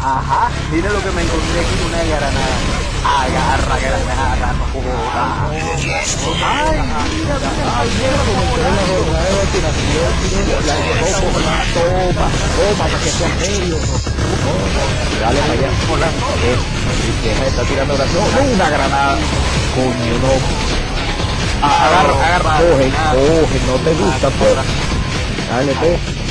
Ajá, mira lo que me encontré aquí, una granada. Agarra, granada, joda. Ay, mira, ay, mira como la jornada de vacunación. Toma, toma, toma, para que sea serio. Dale para allá. Hola. Deja de estar tirando oración. Una granada. Coño, no. Agarra, agarra. Coge, coge, no te gusta, pues. Dale, pues.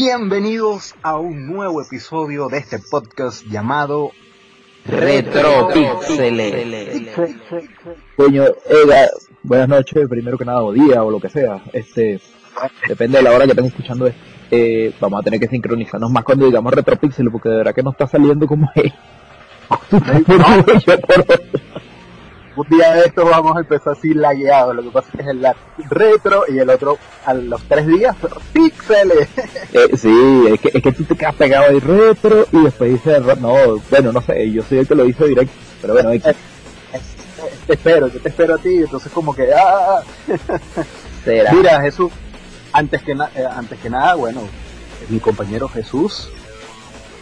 Bienvenidos a un nuevo episodio de este podcast llamado Retropixeles. Coño, Ega, buenas noches, primero que nada, o día, o lo que sea. Este, depende de la hora que estén escuchando esto. Eh, vamos a tener que sincronizarnos más cuando digamos Retropixeles, porque de verdad que no está saliendo como es. un día de estos vamos a empezar así lagueado. Lo que pasa es que es el retro y el otro a los tres días, pero píxeles. Eh, sí, es que, es que tú te quedas pegado ahí retro y después dices, no, bueno, no sé, yo soy el que lo hizo directo, pero bueno, hay que... te espero, yo te espero a ti, entonces como que, ah, será. mira Jesús, antes que, na- eh, antes que nada, bueno, mi compañero Jesús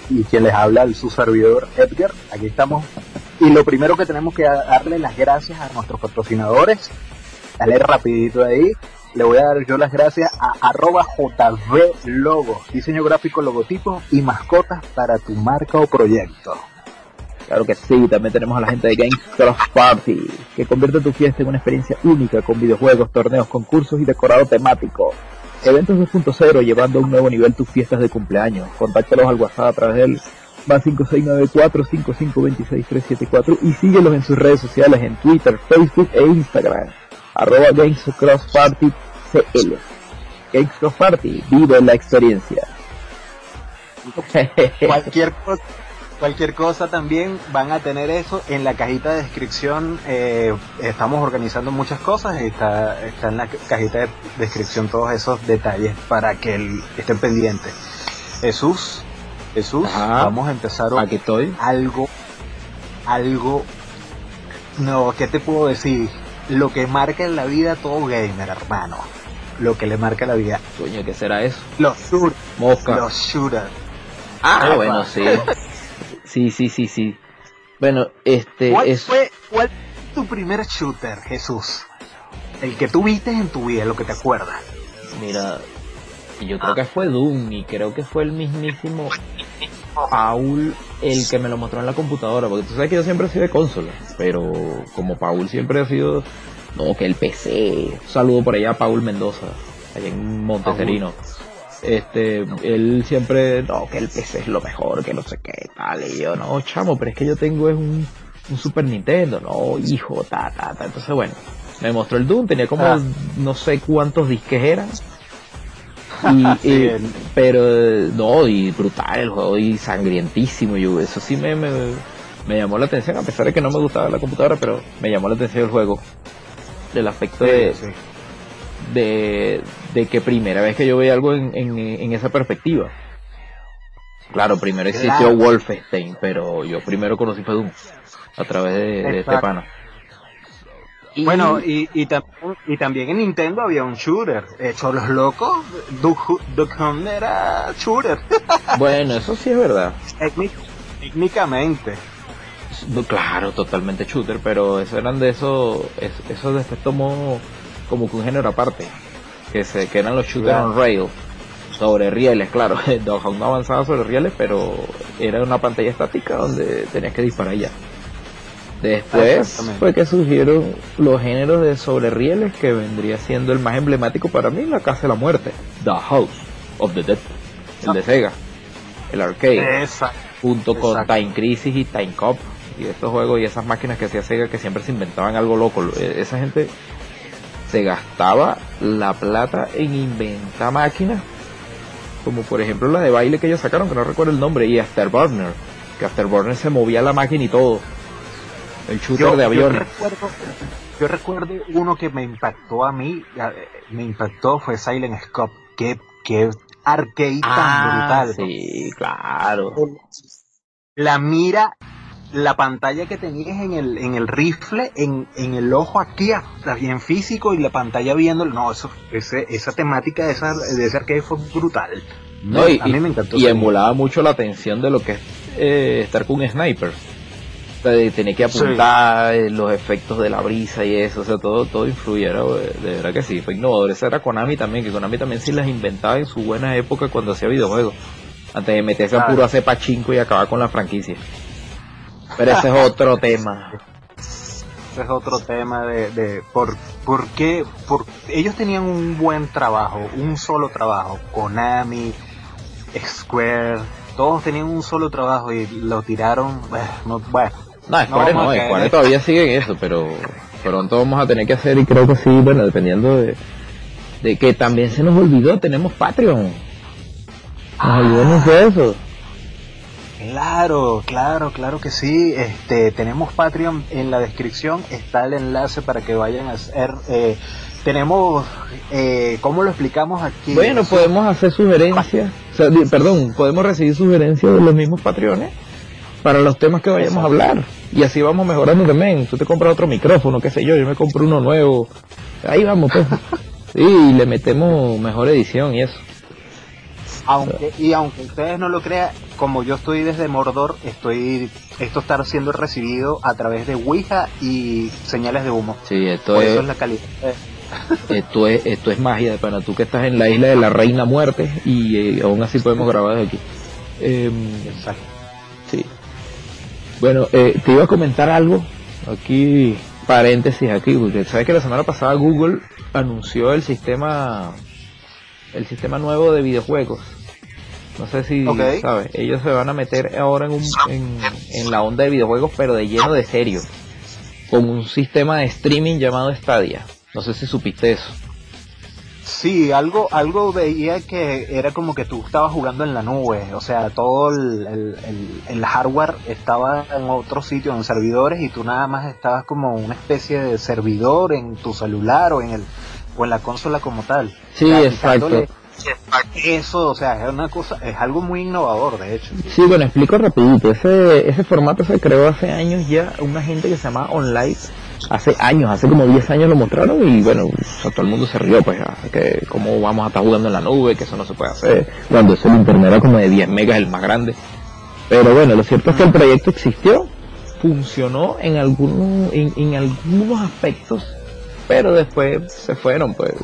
y quien les habla, su servidor Edgar, aquí estamos. Y lo primero que tenemos que darle las gracias a nuestros patrocinadores, dale rapidito ahí, le voy a dar yo las gracias a arroba JV Logo, diseño gráfico, logotipo y mascotas para tu marca o proyecto. Claro que sí, también tenemos a la gente de Games Cross Party, que convierte tu fiesta en una experiencia única con videojuegos, torneos, concursos y decorado temático. Eventos 2.0 llevando a un nuevo nivel tus fiestas de cumpleaños. Contáctalos al WhatsApp a través del más 5694-5526-374 y síguelos en sus redes sociales en Twitter, Facebook e Instagram. Arroba Games Cross CL. Games vive la experiencia. Cualquier cosa, cualquier cosa también van a tener eso en la cajita de descripción. eh, estamos organizando muchas cosas está, está en la cajita de descripción todos esos detalles para que estén pendientes. Jesús, Jesús, Ajá. vamos a empezar hoy Aquí estoy. algo, algo, no, ¿qué te puedo decir? Lo que marca en la vida a todo gamer, hermano. Lo que le marca la vida. Coño, ¿qué será eso? Los shooters. Mosca. Los shooters. Ah, Epa. bueno, sí. Sí, sí, sí, sí. Bueno, este ¿Cuál es fue cuál fue tu primer shooter, Jesús? El que tú viste en tu vida, lo que te acuerdas. mira, yo creo que fue Doom y creo que fue el mismísimo Paul el que me lo mostró en la computadora, porque tú sabes que yo siempre he sido de consola, pero como Paul siempre ha sido no, que el PC. Un saludo por allá a Paul Mendoza, allá en Monteserino. Este, él siempre, no, que el PC es lo mejor, que no sé qué, tal, y yo, no, chamo, pero es que yo tengo es un, un Super Nintendo, no, hijo, ta, ta, ta, entonces bueno, me mostró el Doom, tenía como Ah. no sé cuántos disques eran, y, el- pero eh, no, y brutal el juego, y sangrientísimo, yo, eso sí me, me, me llamó la atención, a pesar de que no me gustaba la computadora, pero me llamó la atención el juego, del aspecto de, Sí, de, de que primera vez que yo veía algo en, en, en esa perspectiva. Claro, primero existió Claro. Wolfenstein, pero yo primero conocí Doom a través de, de este pana. Y- Bueno, y, y, tam- y también en Nintendo había un shooter. Hecho los locos, Duck, Duck Hunt era shooter. bueno, eso sí es verdad. Técnic- Técnicamente. Claro, totalmente shooter, pero eso eran de esos, es- esos de efecto modo como que un género aparte, que se, que eran los shooters Claro. on rail, sobre rieles, claro, Dog Hunt no avanzaba sobre rieles, pero era una pantalla estática donde tenías que disparar ya. Después fue que surgieron los géneros de sobre rieles que vendría siendo el más emblemático para mí, la Casa de la Muerte, The House of the Dead, el de Sega, el arcade, junto con Time Crisis y Time Cop y estos juegos y esas máquinas que hacía Sega que siempre se inventaban algo loco. E, esa gente se gastaba la plata en inventar máquinas, como por ejemplo la de baile que ellos sacaron, que no recuerdo el nombre, y Afterburner, que Afterburner se movía la máquina y todo el shooter de aviones. Yo recuerdo, uno que me impactó a mí, me impactó fue Silent Scope. Qué, qué arcade tan ah, brutal. Sí, claro. La mira, la pantalla que tenías en el, en el rifle, en, en el ojo aquí, hasta bien físico, y la pantalla viendo, no, eso, ese, esa temática de, esa, de ese arcade fue brutal. No, y, a mí me encantó. Y emulaba mucho la atención de lo que es eh, estar con sniper tenía que apuntar eh, los efectos de la brisa y eso, o sea, todo, todo influyera, de verdad que sí, fue innovador. Esa era Konami también, que Konami también sí las inventaba en su buena época cuando hacía videojuegos, antes de meterse a puro hacer pachinko y acabar con la franquicia. Pero ese es otro tema. Ese es otro tema de, de por, por qué, por, ellos tenían un buen trabajo, un solo trabajo, Konami, Square, todos tenían un solo trabajo y lo tiraron, bueno, bueno no, Square no, no todavía sigue en eso, pero pronto vamos a tener que hacer, y creo que sí, bueno, dependiendo de, de que también se nos olvidó, tenemos Patreon. Nos de eso. Claro, claro, claro que sí. Este, tenemos Patreon en la descripción, está el enlace para que vayan a hacer. Eh, tenemos, eh, ¿cómo lo explicamos aquí? Bueno, podemos hacer sugerencias, perdón, podemos recibir sugerencias de los mismos Patreones para los temas que vayamos a hablar. Y así vamos mejorando también. Tú te compras otro micrófono, qué sé yo, yo me compro uno nuevo. Ahí vamos, pues. y le metemos mejor edición y eso. Aunque, y aunque ustedes no lo crean, como yo estoy desde Mordor, estoy esto está siendo recibido a través de Ouija y señales de humo. Sí, esto es, eso es la calidad. esto es esto es magia para tú que estás en la isla de la reina muerte y eh, aún así podemos grabar desde aquí. Em, Exacto. Bueno, eh, te iba a comentar algo, aquí paréntesis aquí, porque sabes que la semana pasada Google anunció el sistema, el sistema nuevo de videojuegos. No sé si sabes, ellos se van a meter ahora en, un, en, en la onda de videojuegos, pero de lleno de serio, con un sistema de streaming llamado Stadia. No sé si supiste eso. Sí, algo, algo veía que era como que tú estabas jugando en la nube, o sea, todo el, el, hardware estaba en otro sitio, en servidores, y tú nada más estabas como una especie de servidor en tu celular o en el o en la consola como tal. Sí, exacto. Eso, o sea, es una cosa, es algo muy innovador, de hecho. Sí, bueno, explico rapidito. Ese, ese formato se creó hace años ya, una gente que se llama Online hace años, hace como 10 años lo mostraron y bueno, todo el mundo se rió, pues, que cómo vamos a estar jugando en la nube, que eso no se puede hacer, cuando es el internet era como de 10 megas el más grande. Pero bueno, lo cierto es que el proyecto existió, funcionó en algunos, en, algunos aspectos, pero después se fueron, pues,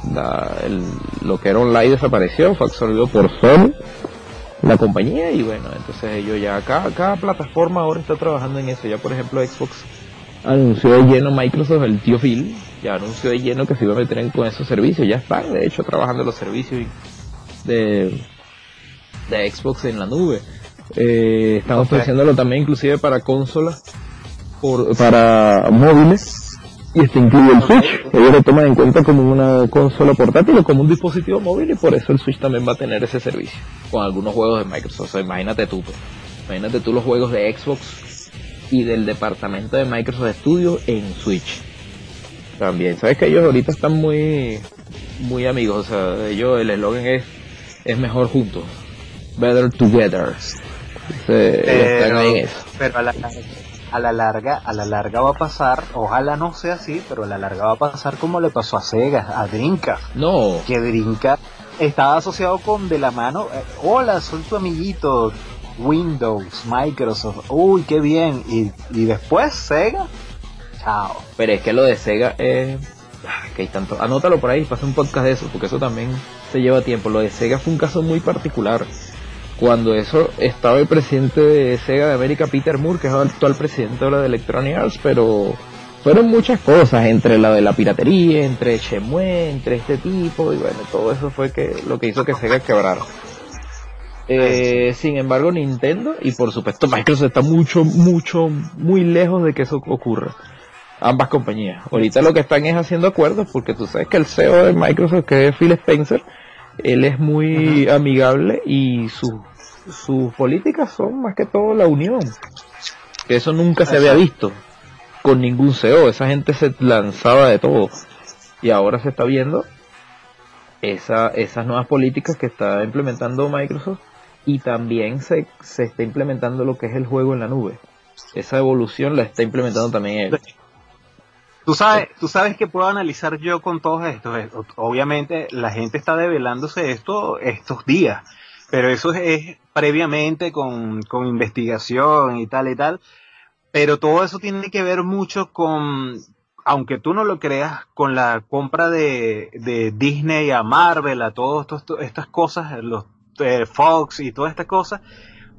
lo que era online desapareció, fue absorbido por Sony, la compañía, y bueno, entonces ellos ya, cada, cada plataforma ahora está trabajando en eso, ya por ejemplo Xbox anunció de lleno Microsoft, el tío Phil, ya anunció de lleno que se iba a meter en con esos servicios, ya están de hecho trabajando los servicios de, de Xbox en la nube. Eh, estamos ofreciéndolo también inclusive para consolas, por, para móviles, y este incluye el Switch. Ellos lo toman en cuenta como una consola portátil o como un dispositivo móvil y por eso el Switch también va a tener ese servicio con algunos juegos de Microsoft. O sea, imagínate tú, pues. imagínate tú los juegos de Xbox y del departamento de Microsoft Studios en Switch. También, sabes que ellos ahorita están muy muy amigos, o sea, ellos el eslogan es es mejor juntos, better together. pero, a la, a la larga, a la larga va a pasar, ojalá no sea así, pero a la larga va a pasar como le pasó a Sega, a Drinka. No. Que Drinka estaba asociado con de la mano, eh, hola, soy tu amiguito, Windows, Microsoft, uy, qué bien. Y, y después Sega, chao. Pero es que lo de Sega es... que hay tanto. Anótalo por ahí, pasa un podcast de eso, porque eso también se lleva tiempo. Lo de Sega fue un caso muy particular. cuando eso estaba el presidente de Sega de América, Peter Moore, que es el actual presidente ahora de Electronic Arts, pero fueron muchas cosas, entre la de la piratería, entre Shenmue, entre este tipo, y bueno, todo eso fue que lo que hizo que Sega quebrara. Eh, sin embargo, Nintendo y por supuesto Microsoft está mucho, mucho, muy lejos de que eso ocurra. Ambas compañías. Ahorita lo que están es haciendo acuerdos porque tú sabes que el CEO de Microsoft, que es Phil Spencer, él es muy amigable y sus sus políticas son más que todo la unión. Que eso nunca se había visto con ningún CEO. Esa gente se lanzaba de todo. Y ahora se está viendo esa, esas nuevas políticas que está implementando Microsoft y también se, se está implementando lo que es el juego en la nube. Esa evolución la está implementando también él. Tú sabes, tú sabes que puedo analizar yo con todo esto. Obviamente la gente está develándose esto estos días, pero eso es, previamente con, con investigación y tal y tal. Pero todo eso tiene que ver mucho con, aunque tú no lo creas, con la compra de, de Disney a Marvel, a todas estas cosas, los eh, Fox y todas estas cosas,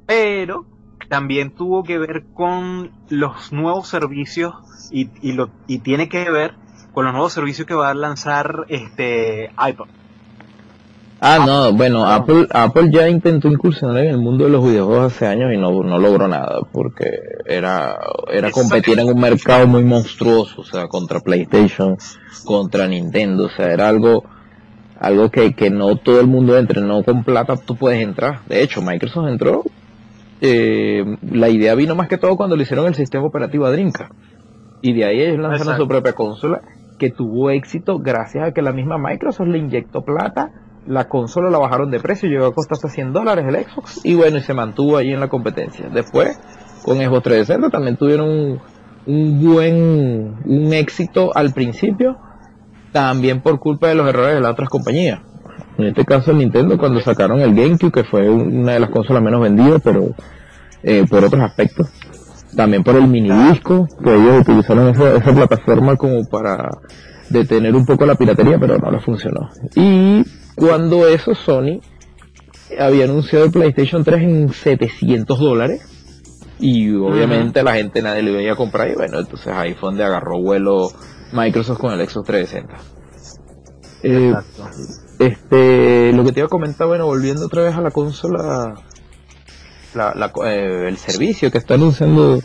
pero también tuvo que ver con los nuevos servicios y, y, lo, y tiene que ver con los nuevos servicios que va a lanzar este iPod. Ah, no, bueno, Apple, Apple ya intentó incursionar en el mundo de los videojuegos hace años y no, no logró nada, porque era, era competir en un mercado muy monstruoso, o sea, contra PlayStation, contra Nintendo, o sea, era algo, algo que, que no todo el mundo entre, no con plata tú puedes entrar. De hecho, Microsoft entró, eh, la idea vino más que todo cuando le hicieron el sistema operativo a Dreamcast. Y de ahí ellos lanzaron su propia consola, que tuvo éxito gracias a que la misma Microsoft le inyectó plata la consola la bajaron de precio, llegó a costar hasta 100 dólares el Xbox y bueno, y se mantuvo ahí en la competencia. Después, con Xbox 360 también tuvieron un, buen un éxito al principio, también por culpa de los errores de las otras compañías. En este caso Nintendo cuando sacaron el GameCube, que fue una de las consolas menos vendidas, pero eh, por otros aspectos. También por el mini disco, que ellos utilizaron esa, esa plataforma como para detener un poco la piratería, pero no le funcionó. Y cuando eso Sony había anunciado el PlayStation 3 en 700 dólares y obviamente la gente nadie le iba a comprar y bueno, entonces ahí fue donde agarró vuelo Microsoft con el Xbox 360. Eh, este, lo que te iba a comentar, bueno, volviendo otra vez a la consola, eh, el servicio que está anunciando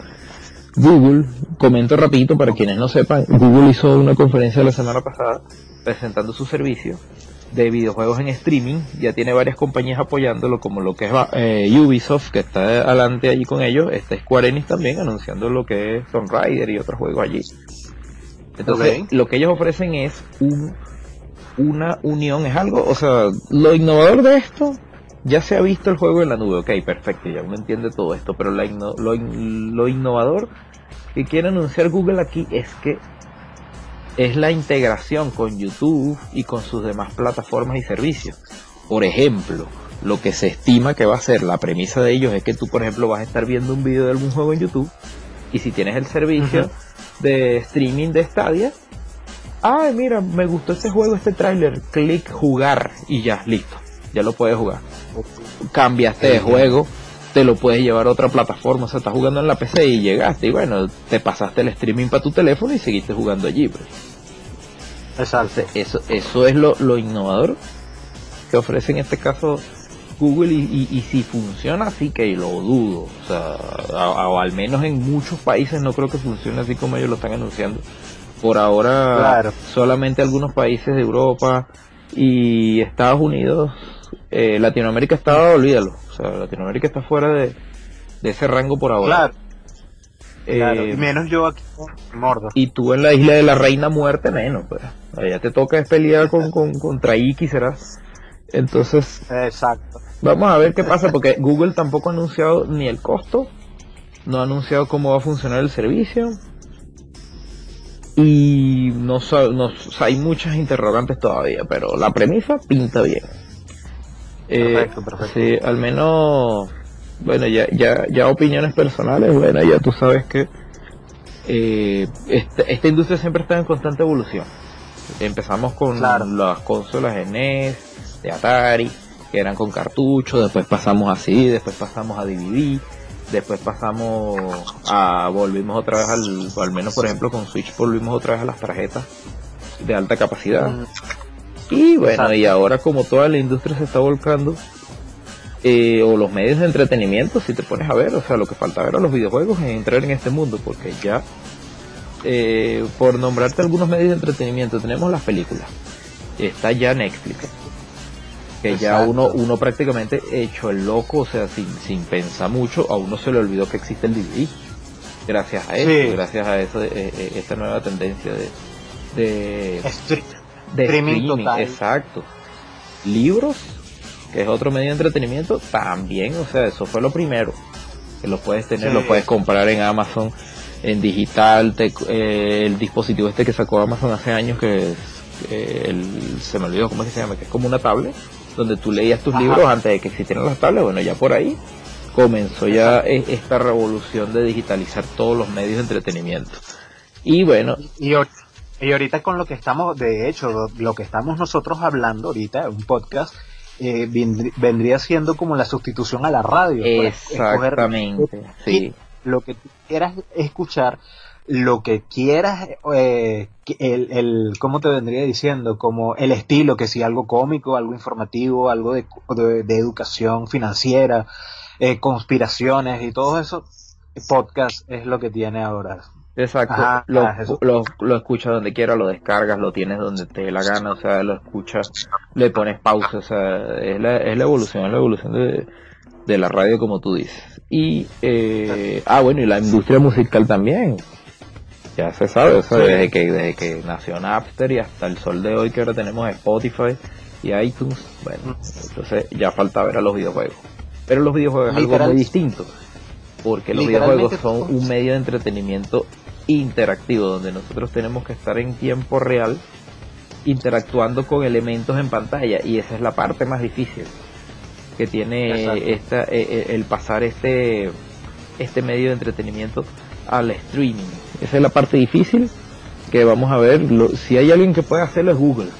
Google, comento rapidito para quienes no sepan, Google hizo una conferencia la semana pasada presentando su servicio de videojuegos en streaming. Ya tiene varias compañías apoyándolo, como lo que es eh, Ubisoft, que está adelante allí con ellos. Está Square Enix también anunciando lo que es Tomb Raider y otros juegos allí. Entonces, lo que ellos ofrecen es un, una unión, es algo, o sea, lo innovador de esto, ya se ha visto el juego en la nube, ok, perfecto, ya uno entiende todo esto, pero la lo, lo innovador que quiere anunciar Google aquí es que es la integración con YouTube y con sus demás plataformas y servicios. Por ejemplo, lo que se estima que va a ser la premisa de ellos es que tú, por ejemplo, vas a estar viendo un video de algún juego en YouTube y si tienes el servicio de streaming de Stadia, ay, mira, me gustó este juego, este tráiler, clic jugar y ya, listo, ya lo puedes jugar. Cambiaste de juego, te lo puedes llevar a otra plataforma, o sea, estás jugando en la PC y llegaste y bueno, te pasaste el streaming para tu teléfono y seguiste jugando allí. Pues. Exacto. Eso, eso es lo, lo innovador que ofrece en este caso Google y, si funciona así que lo dudo, o sea, al menos en muchos países no creo que funcione así como ellos lo están anunciando. Por ahora solamente algunos países de Europa y Estados Unidos, eh, Latinoamérica está, olvídalo, o sea, Latinoamérica está fuera de, de ese rango por ahora. Eh, menos yo aquí mordo. Y tú en la isla de la reina muerte menos, pues. Allá te toca pelear con, con, contra Iki, serás. Entonces, exacto. Vamos a ver qué pasa porque Google tampoco ha anunciado ni el costo, no ha anunciado cómo va a funcionar el servicio. Y no, no hay muchas interrogantes todavía, pero la premisa pinta bien. Perfecto, eh, perfecto. Sí, al menos bueno, ya, ya, ya opiniones personales, bueno, ya tú sabes que eh, esta, esta, industria siempre está en constante evolución. Empezamos con las consolas de NES, de Atari, que eran con cartucho, después pasamos así, después pasamos a DVD, después pasamos a, volvimos otra vez al, al menos por ejemplo con Switch volvimos otra vez a las tarjetas de alta capacidad. Mm. Y bueno, y ahora como toda la industria se está volcando, eh, o los medios de entretenimiento, si te pones a ver, o sea, lo que falta ver a los videojuegos es entrar en este mundo, porque ya, eh, por nombrarte algunos medios de entretenimiento, tenemos las películas, está ya Netflix, que ya uno, uno prácticamente hecho el loco, o sea, sin, sin pensar mucho, a uno se le olvidó que existe el DVD. Gracias a eso, gracias a eso, eh, esta nueva tendencia de, de, de streaming, exacto. Libros, que es otro medio de entretenimiento, también, o sea, eso fue lo primero. Que lo puedes tener, lo puedes comprar en Amazon, en digital, eh, el dispositivo este que sacó Amazon hace años, que el, se me olvidó cómo se llama, que es como una tablet, donde tú leías tus libros antes de que existieran las tablets, bueno, ya por ahí comenzó ya e, esta revolución de digitalizar todos los medios de entretenimiento. Y bueno. Y, y ahorita con lo que estamos, de hecho, lo que estamos nosotros hablando ahorita, un podcast, eh, vendría siendo como la sustitución a la radio. Exactamente, sí. Lo que quieras escuchar, lo que quieras, eh, el, el, ¿cómo te vendría diciendo? Como el estilo, que si algo cómico, algo informativo, algo de, de, educación financiera, eh, conspiraciones y todo eso, podcast es lo que tiene ahora. Exacto, lo, lo, lo, escuchas donde quiera, lo descargas, lo tienes donde te dé la gana, o sea, lo escuchas, le pones pausa, o sea, es la, es la evolución, es la evolución de, de la radio como tú dices. Y, eh, ah, bueno, y la industria musical también, ya se sabe, o sea, desde, que, desde que nació Napster y hasta el sol de hoy que ahora tenemos Spotify y iTunes, bueno, entonces ya falta ver a los videojuegos. Pero los videojuegos es algo muy distinto porque los videojuegos son un medio de entretenimiento interactivo, donde nosotros tenemos que estar en tiempo real interactuando con elementos en pantalla y esa es la parte más difícil que tiene esta, eh, eh, el pasar este, este medio de entretenimiento al streaming. Esa es la parte difícil que vamos a ver. si hay alguien que pueda hacerlo es Google,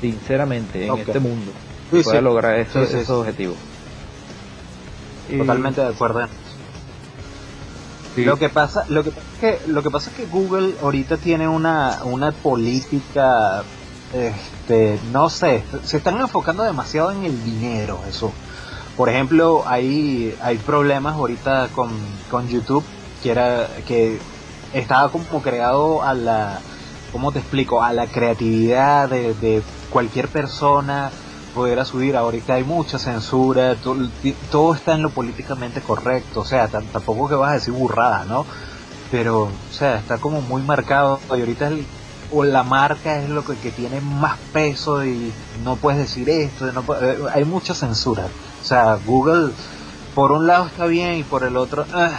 sinceramente, en este mundo. puede lograr esos objetivos. Totalmente de acuerdo. Lo que pasa, lo que es que lo que pasa es que Google ahorita tiene una una política este, no sé, se están enfocando demasiado en el dinero, eso. Por ejemplo, hay hay problemas ahorita con, con YouTube que era que estaba como creado a la ¿cómo te explico? a la creatividad de, cualquier persona poder subir. Ahorita hay mucha censura, todo, está en lo políticamente correcto, o sea, tampoco que vas a decir burrada, ¿no? Pero, o sea, está como muy marcado y ahorita el, o la marca es lo que, tiene más peso y no puedes decir esto, no eh, hay mucha censura. O sea, Google por un lado está bien y por el otro ah,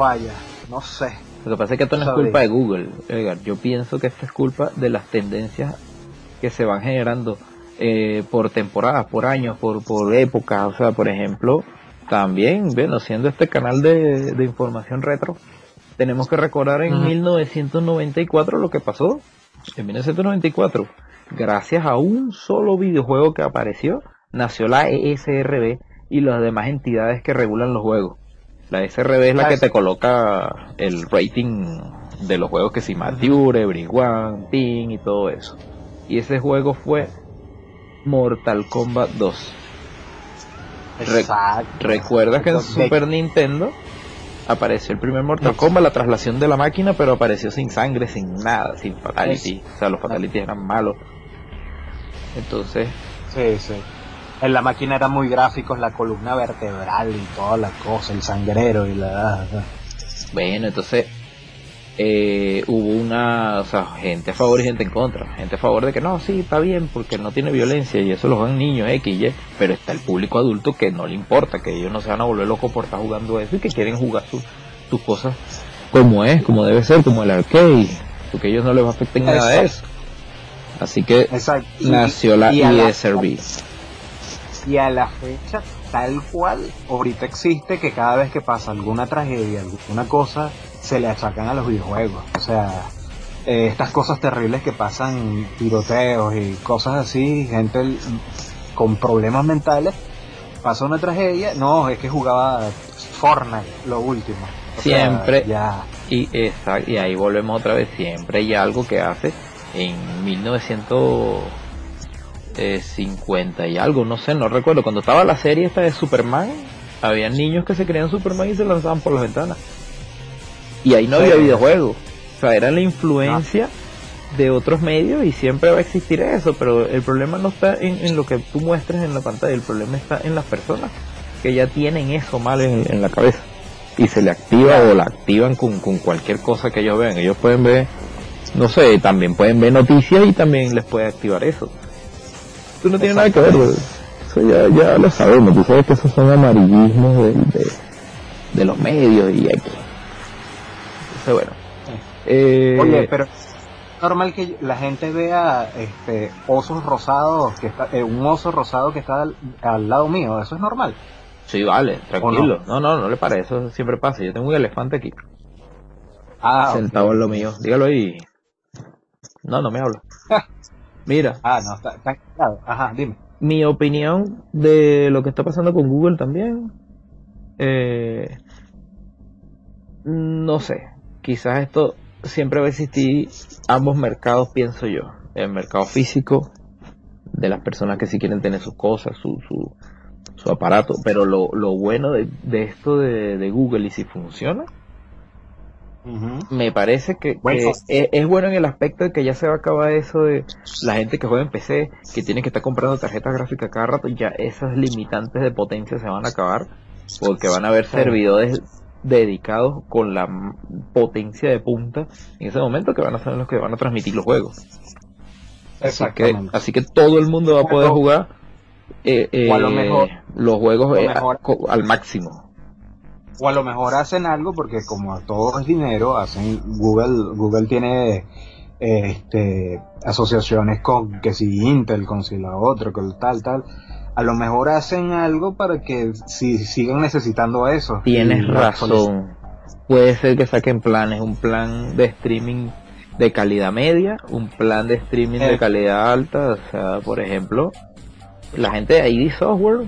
falla, no sé. Lo que pasa es que esto no es culpa de Google, Edgar. Yo pienso que esto es culpa de las tendencias que se van generando eh, por temporadas, por años, por, por épocas. O sea, por ejemplo, también, bueno, siendo este canal de, de información retro, tenemos que recordar en 1994 lo que pasó. En 1994, gracias a un solo videojuego que apareció, nació la ESRB y las demás entidades que regulan los juegos. La ESRB es la que te coloca el rating de los juegos que si Mature, Everyone, Team y todo eso. Y ese juego fue Mortal Kombat 2. ¿Recuerdas que en Super Nintendo apareció el primer Mortal Kombat, la traslación de la máquina, pero apareció sin sangre, sin nada, sin fatality? O sea, los fatalities eran malos. Entonces. Sí, sí. En la máquina eran muy gráficos, la columna vertebral y toda la cosa, el sangrero y la. Bueno, entonces eh, hubo una, o sea, gente a favor y gente en contra. Gente a favor de que no, sí, está bien, porque no tiene violencia y eso lo ven niños X, Y, pero está el público adulto que no le importa, que ellos no se van a volver locos por estar jugando eso y que quieren jugar sus cosas como es, como debe ser, como el arcade, porque ellos no les va a afectar nada de eso. Así que nació la ESRB. Y a la fecha, tal cual, ahorita existe que cada vez que pasa alguna tragedia, alguna cosa, se le achacan a los videojuegos. O sea, eh, estas cosas terribles que pasan, tiroteos y cosas así, gente con problemas mentales, pasa una tragedia, no, es que jugaba Fortnite, lo último. siempre, ya. Y, y ahí volvemos otra vez, siempre hay algo que hace en 1950 y algo, no sé, no recuerdo, cuando estaba la serie esta de Superman, había niños que se creían Superman y se lanzaban por las ventanas. Y ahí no había videojuegos. O sea, era la influencia de otros medios y siempre va a existir eso, pero el problema no está en, lo que tú muestres en la pantalla, el problema está en las personas que ya tienen eso mal en, la cabeza y se le activa o la activan con, con cualquier cosa que ellos vean. Ellos pueden ver, no sé, también pueden ver noticias y también les puede activar eso. Tú no tienes nada que ver, eso ya, ya lo sabemos, tú sabes que esos son amarillismos de, de, los medios y aquí. Entonces, bueno. Eh, Oye, pero normal que la gente vea este osos rosados que está eh, un oso rosado que está al, lado mío. Eso es normal. Sí vale tranquilo. no? no? no le parece eso siempre pasa. Yo tengo un elefante aquí. Ah, sentado en lo mío. Dígalo ahí. No no me habla mira ah no está, está claro. ajá dime mi opinión de lo que está pasando con Google también eh, no sé quizás esto siempre va a existir ambos mercados, pienso yo. El mercado físico de las personas que sí quieren tener sus cosas, su, su, su aparato. Pero lo, lo bueno de, de esto de, de, Google y si funciona, me parece que, es, bueno en el aspecto de que ya se va a acabar eso de la gente que juega en PC, que tiene que estar comprando tarjetas gráficas cada rato, ya esas limitantes de potencia se van a acabar, porque van a haber servidores dedicados con la potencia de punta en ese momento que van a ser los que van a transmitir los juegos. Así que, así que todo el mundo va a poder jugar eh, eh, los juegos eh, al máximo. O a lo mejor hacen algo porque como todo es dinero, hacen Google, Google tiene este asociaciones con que si Intel, con si la otra, con tal, tal a lo mejor hacen algo para que si sigan necesitando eso. Tienes razón. Puede ser que saquen planes, un plan de streaming de calidad media, un plan de streaming de eh. calidad alta, o sea, por ejemplo, la gente de ID Software,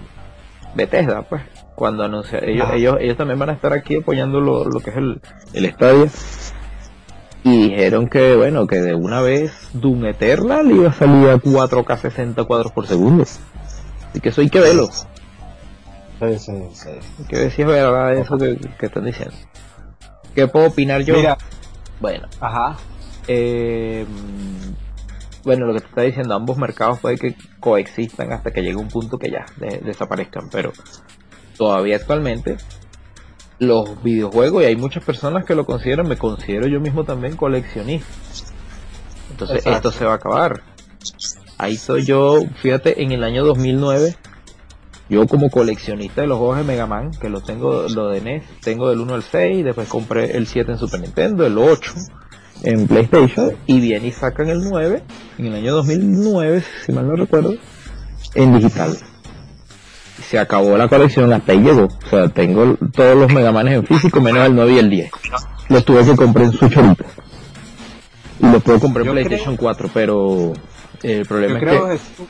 Bethesda, pues, cuando anuncia, ellos, ellos, ellos también van a estar aquí apoyando lo, lo que es el, el estadio. Y dijeron que, bueno, que de una vez Doom Eternal iba a salir a 4K 60 cuadros por segundo. Así que eso hay que verlo. Sí, sí, sí. Hay que decir verdad eso que, están diciendo. ¿Qué puedo opinar yo? Mira. Bueno. Ajá. Eh, bueno, lo que te está diciendo, ambos mercados puede que coexistan hasta que llegue un punto que ya desaparezcan, pero todavía actualmente los videojuegos, y hay muchas personas que lo consideran, me considero yo mismo también coleccionista. Entonces esto se va a acabar. Ahí soy yo, fíjate, en el año 2009, yo como coleccionista de los juegos de Mega Man, que lo tengo, lo de NES, tengo del 1 al 6, después compré el 7 en Super Nintendo, el 8 en PlayStation, y viene y sacan el 9, en el año 2009, si mal no recuerdo, en digital. Se acabó la colección, hasta ahí llegó. O sea, tengo todos los Mega Manes en físico, menos el 9 y el 10. Los tuve que comprar en su chorita. Y los puedo comprar en PlayStation 4, pero el problema yo creo, Jesús,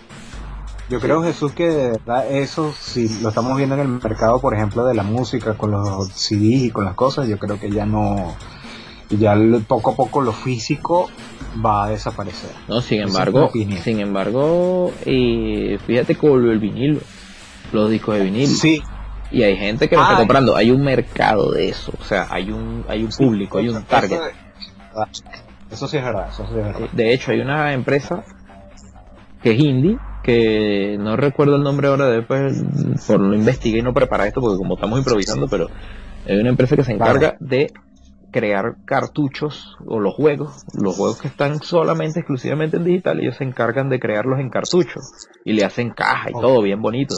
yo creo, Jesús, que de verdad eso, si lo estamos viendo en el mercado, por ejemplo, de la música, con los CDs y con las cosas, yo creo que ya no, ya poco a poco lo físico va a desaparecer. No, sin embargo, sin embargo, fíjate que volvió el vinilo, los discos de vinilo. Sí. Y hay gente que lo está comprando, hay un mercado de eso, o sea, hay un, hay un público, hay un target. Eso, sí es verdad, eso sí es verdad. De hecho, hay una empresa que es indie, que no recuerdo el nombre ahora después, por lo investigué y no preparar esto porque como estamos improvisando, pero hay una empresa que se encarga de crear cartuchos o los juegos, los juegos que están solamente exclusivamente en digital, ellos se encargan de crearlos en cartuchos y le hacen caja y todo bien bonito.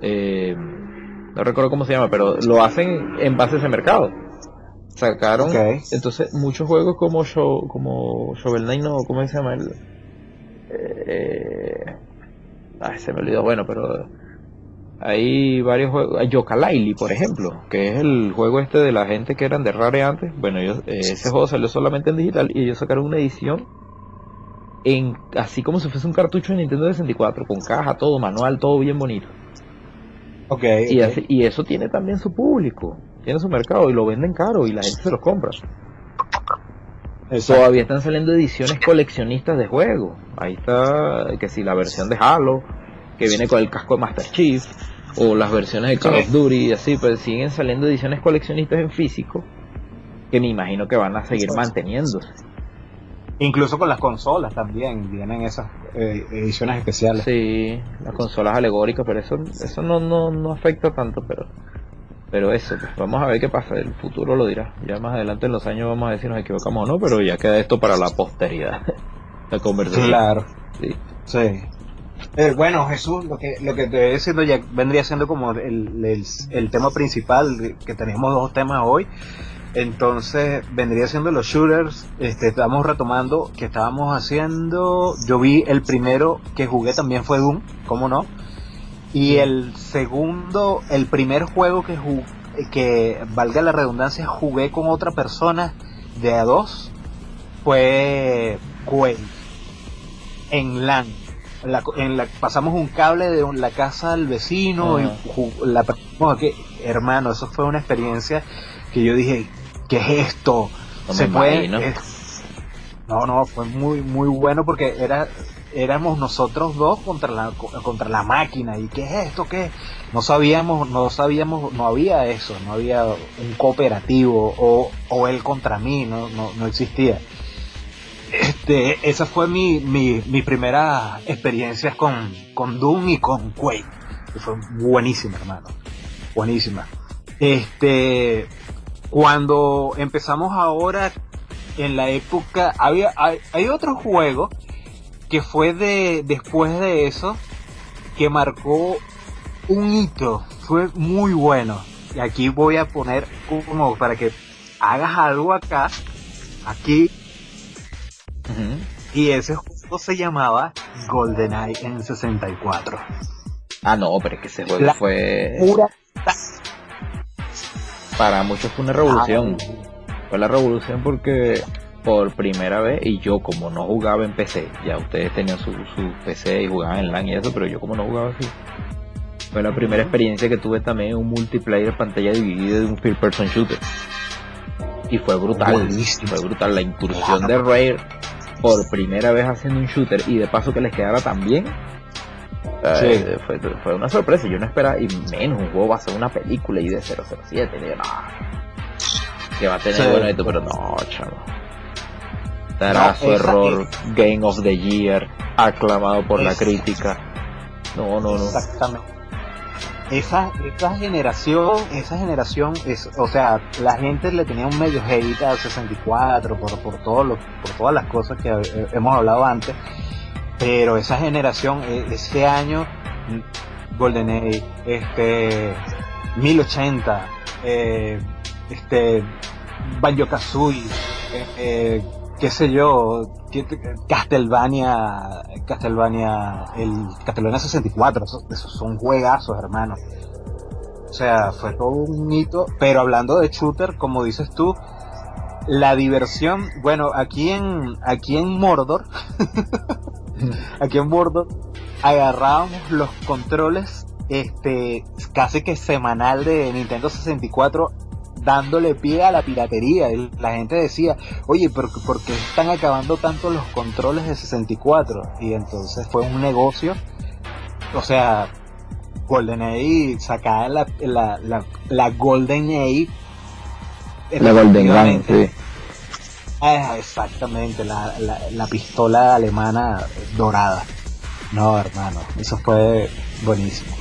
Eh, no recuerdo cómo se llama, pero lo hacen en base a ese mercado. Sacaron entonces muchos juegos como Show, como Shovel Knight, no, ¿cómo se llama? El, eh, ay, se me olvidó, bueno, pero hay varios juegos, yooka por ejemplo, que es el juego este de la gente que eran de Rare antes, bueno, ellos, eh, ese juego salió solamente en digital y ellos sacaron una edición en así como si fuese un cartucho de Nintendo 64, con caja, todo, manual, todo bien bonito. Ok. Y, así- y eso tiene también su público, tiene su mercado y lo venden caro y la gente se los compra. Exacto. Todavía están saliendo ediciones coleccionistas de juegos. Ahí está, que si la versión de Halo, que viene con el casco de Master Chief, o las versiones de Call of Duty y así, pues siguen saliendo ediciones coleccionistas en físico, que me imagino que van a seguir manteniéndose. Incluso con las consolas también vienen esas eh, ediciones especiales. Sí, las consolas alegóricas, pero eso, eso no, no, no afecta tanto, pero, pero eso, pues vamos a ver qué pasa, el futuro lo dirá. Ya más adelante en los años vamos a ver si nos equivocamos o no, pero ya queda esto para la posteridad. la conversación. Claro. Sí. Sí. Eh, bueno, Jesús, lo que, lo que te voy diciendo ya vendría siendo como el, el, el tema principal, que tenemos dos temas hoy. Entonces, vendría siendo los shooters. Este, estamos retomando que estábamos haciendo. Yo vi el primero que jugué también fue Doom, ¿cómo no? Y el segundo, el primer juego que jugué, que valga la redundancia, jugué con otra persona de a dos, fue Quake en LAN. La, en la, pasamos un cable de la casa al vecino Ajá. y ju- la pasamos aquí. Hermano, eso fue una experiencia que yo dije, ¿qué es esto? No Se puede. es- no, no, fue muy, muy bueno porque era éramos nosotros dos contra la contra la máquina. Y qué es esto qué no sabíamos no sabíamos no había eso no había un cooperativo o, o él contra mí no no, no existía. Este esa fue mi, mi, mi primera experiencia con con Doom y con Quake. Fue buenísima hermano. Buenísima. Este cuando empezamos ahora en la época había hay, hay otro juego que fue de después de eso que marcó un hito. Fue muy bueno. Y aquí voy a poner como para que hagas algo acá aquí. Y ese juego se llamaba GoldenEye en 64 Ah, no, pero es que ese juego La fue. pura Para muchos fue una revolución. Fue la revolución porque por primera vez, y yo como no jugaba en PC, ya ustedes tenían su, su PC y jugaban en LAN y eso, pero yo como no jugaba así. Fue la primera experiencia que tuve también en un multiplayer pantalla dividida de un first person shooter. Y fue brutal, Buenísimo. fue brutal la incursión de Rare por primera vez haciendo un shooter y de paso que les quedara tan bien. Eh, fue, fue una sorpresa, yo no esperaba, y menos un juego va a ser una película y de 007, y yo, no, que va a tener Sí. bueno esto, pero no, chavo. Dará No, su esa- error, Game of the Year, aclamado por la crítica. No, no, no. Exactamente. Esa, esa generación, esa generación es, o sea, la gente le tenía un medio hate al 64 por, por todo lo, por todas las cosas que eh, hemos hablado antes, pero esa generación, eh, ese año, GoldenEye, este, 1080, eh, este, Banjo Kazooie, eh, eh, qué sé yo, Castlevania, Castlevania, el Castlevania 64, esos, esos son juegazos, hermano. O sea, fue todo un hito, pero hablando de shooter, como dices tú, la diversión, bueno, aquí en, aquí en Mordor, aquí en Mordor, agarrábamos los controles, este, casi que semanal de Nintendo 64, dándole pie a la piratería. La gente decía, oye, pero ¿por qué están acabando tanto los controles de 64? Y entonces fue un negocio, o sea, GoldenEye sacaba la, la, la, la GoldenEye. La Golden Gun, sí. Ah, exactamente, la, la, la pistola alemana dorada. No, hermano, eso fue buenísimo.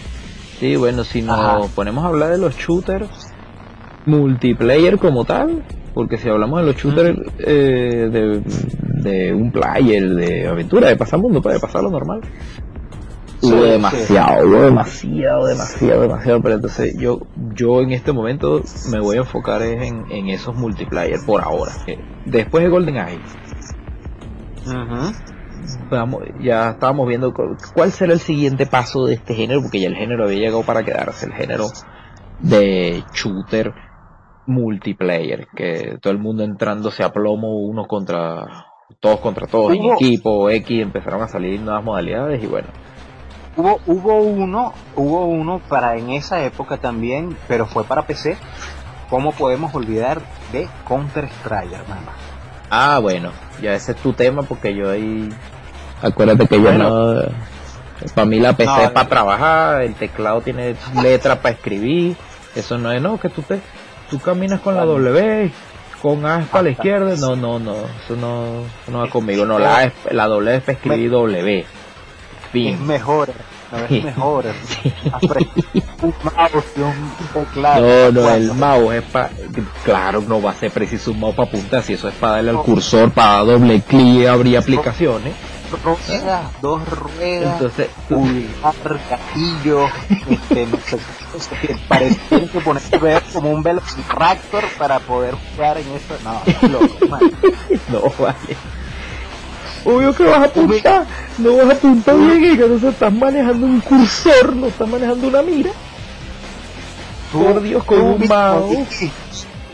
Sí, bueno, si nos Ajá. ponemos a hablar de los shooters multiplayer como tal, porque si hablamos de los shooters eh, de, de un player, de aventura, de pasar mundo, de pasar lo normal, hubo demasiado, hubo demasiado, demasiado, demasiado, pero entonces yo, yo en este momento me voy a enfocar en, en esos multiplayer por ahora. después de GoldenEye, Ujú. vamos, ya estábamos viendo cu- cuál será el siguiente paso de este género, porque ya el género había llegado para quedarse, el género de shooter multiplayer, que todo el mundo entrándose a plomo uno contra todos contra todos, en equipo, X, empezaron a salir nuevas modalidades y bueno. Hubo, hubo uno, hubo uno para en esa época también, pero fue para PC. ¿Cómo podemos olvidar de Counter Strike, hermano? Ah, bueno, ya ese es tu tema porque yo ahí. Acuérdate que yo no. Para mí la PC es para trabajar, el teclado tiene letras para escribir. Eso no es, no, que tú te, tú caminas con la W, con A para la izquierda. No, no, no, eso no, no va conmigo. No, la, la W es para escribir W. Es mejor, es mejor. un mouse un teclado. No, no, el mouse es para. Claro, no va a ser preciso un mouse para apuntar. Si eso es para darle al cursor, para doble clic, abrir aplicaciones ruedas, dos ruedas, Entonces, un gatillo, este, no sé, parece que poner ver como un velociraptor para poder jugar en eso. No, loco, man. no, vale. Obvio que vas a apuntar, no vas a apuntar bien, que no estás manejando un cursor, no estás manejando una mira. Por Dios, con un mouse.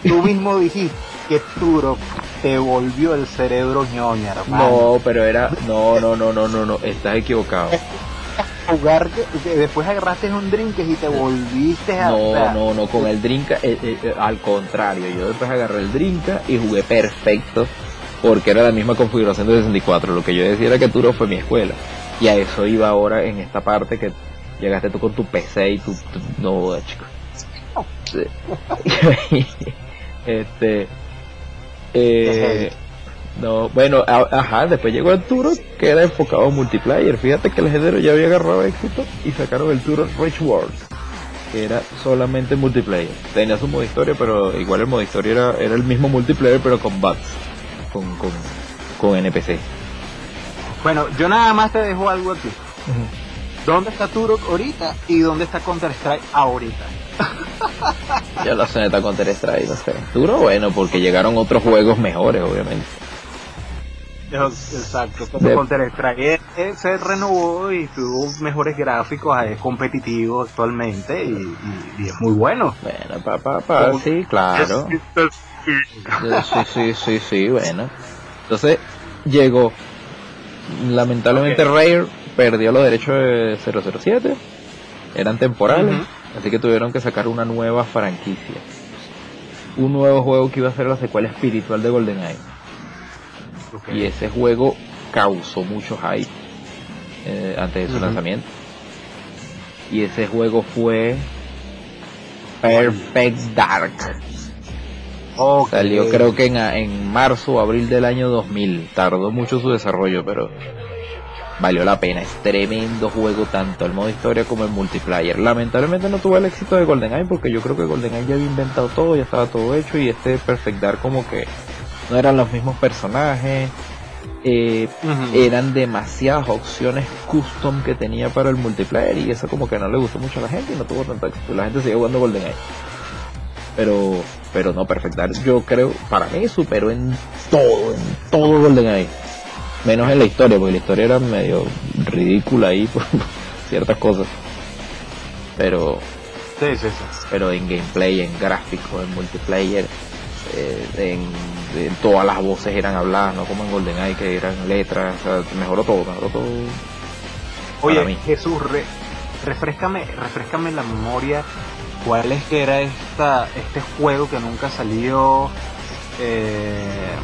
Tú mismo dijiste que duro te volvió el cerebro ñoña, hermano. No, pero era. No, no, no, no, no, no. Estás equivocado. Jugar, después agarraste un drink y te volviste a. No, no, no, con el drink, eh, eh, al contrario. Yo después agarré el drink y jugué perfecto. Porque era la misma configuración de 64. Lo que yo decía era que Turo fue mi escuela. Y a eso iba ahora en esta parte que llegaste tú con tu PC y tu. no, chico. este eh, no, bueno, ajá, después llegó el Turo que era enfocado en multiplayer. Fíjate que el género ya había agarrado éxito y sacaron el Turo Rich World, que era solamente multiplayer. Tenía su modo historia, pero igual el modo historia era, era el mismo multiplayer, pero con bots, con, con, con NPC. Bueno, yo nada más te dejo algo aquí. ¿Dónde está Turok ahorita y dónde está Counter Strike ahorita? Yo lo sé, está Counter Strike, no sé. Duro bueno, porque llegaron otros juegos mejores, obviamente. Exacto, como Counter Strike se renovó y tuvo mejores gráficos, es competitivo actualmente y, es muy bueno. Bueno, papá, pa, pa, sí, claro. Sí, sí, sí, sí, bueno. Entonces, llegó. Lamentablemente Rare perdió los derechos de 007, eran temporales. Así que tuvieron que sacar una nueva franquicia. Un nuevo juego que iba a ser la secuela espiritual de GoldenEye. Y ese juego causó mucho hype eh, antes de su lanzamiento. Y ese juego fue Perfect Dark. Salió creo que en, en marzo o abril del año 2000. Tardó mucho su desarrollo, pero valió la pena. Es tremendo juego, tanto el modo historia como el multiplayer. Lamentablemente no tuvo el éxito de GoldenEye porque yo creo que GoldenEye ya había inventado todo, ya estaba todo hecho y este Perfect Dark como que no eran los mismos personajes. Eh, eran demasiadas opciones custom que tenía para el multiplayer y eso como que no le gustó mucho a la gente y no tuvo tanto éxito. La gente sigue jugando GoldenEye. Pero, pero no, Perfect Dark yo creo, para mí superó en todo, en todo GoldenEye menos en la historia, porque la historia era medio ridícula ahí por ciertas cosas. Pero, sí, sí, sí. pero en gameplay, en gráficos, en multiplayer, eh, en, todas las voces eran habladas, no como en GoldenEye que eran letras, o sea, mejoró todo, mejoró todo. Oye, Jesús, re, refrescame, refrescame la memoria, ¿cuál es que era esta, este juego que nunca salió? Eh,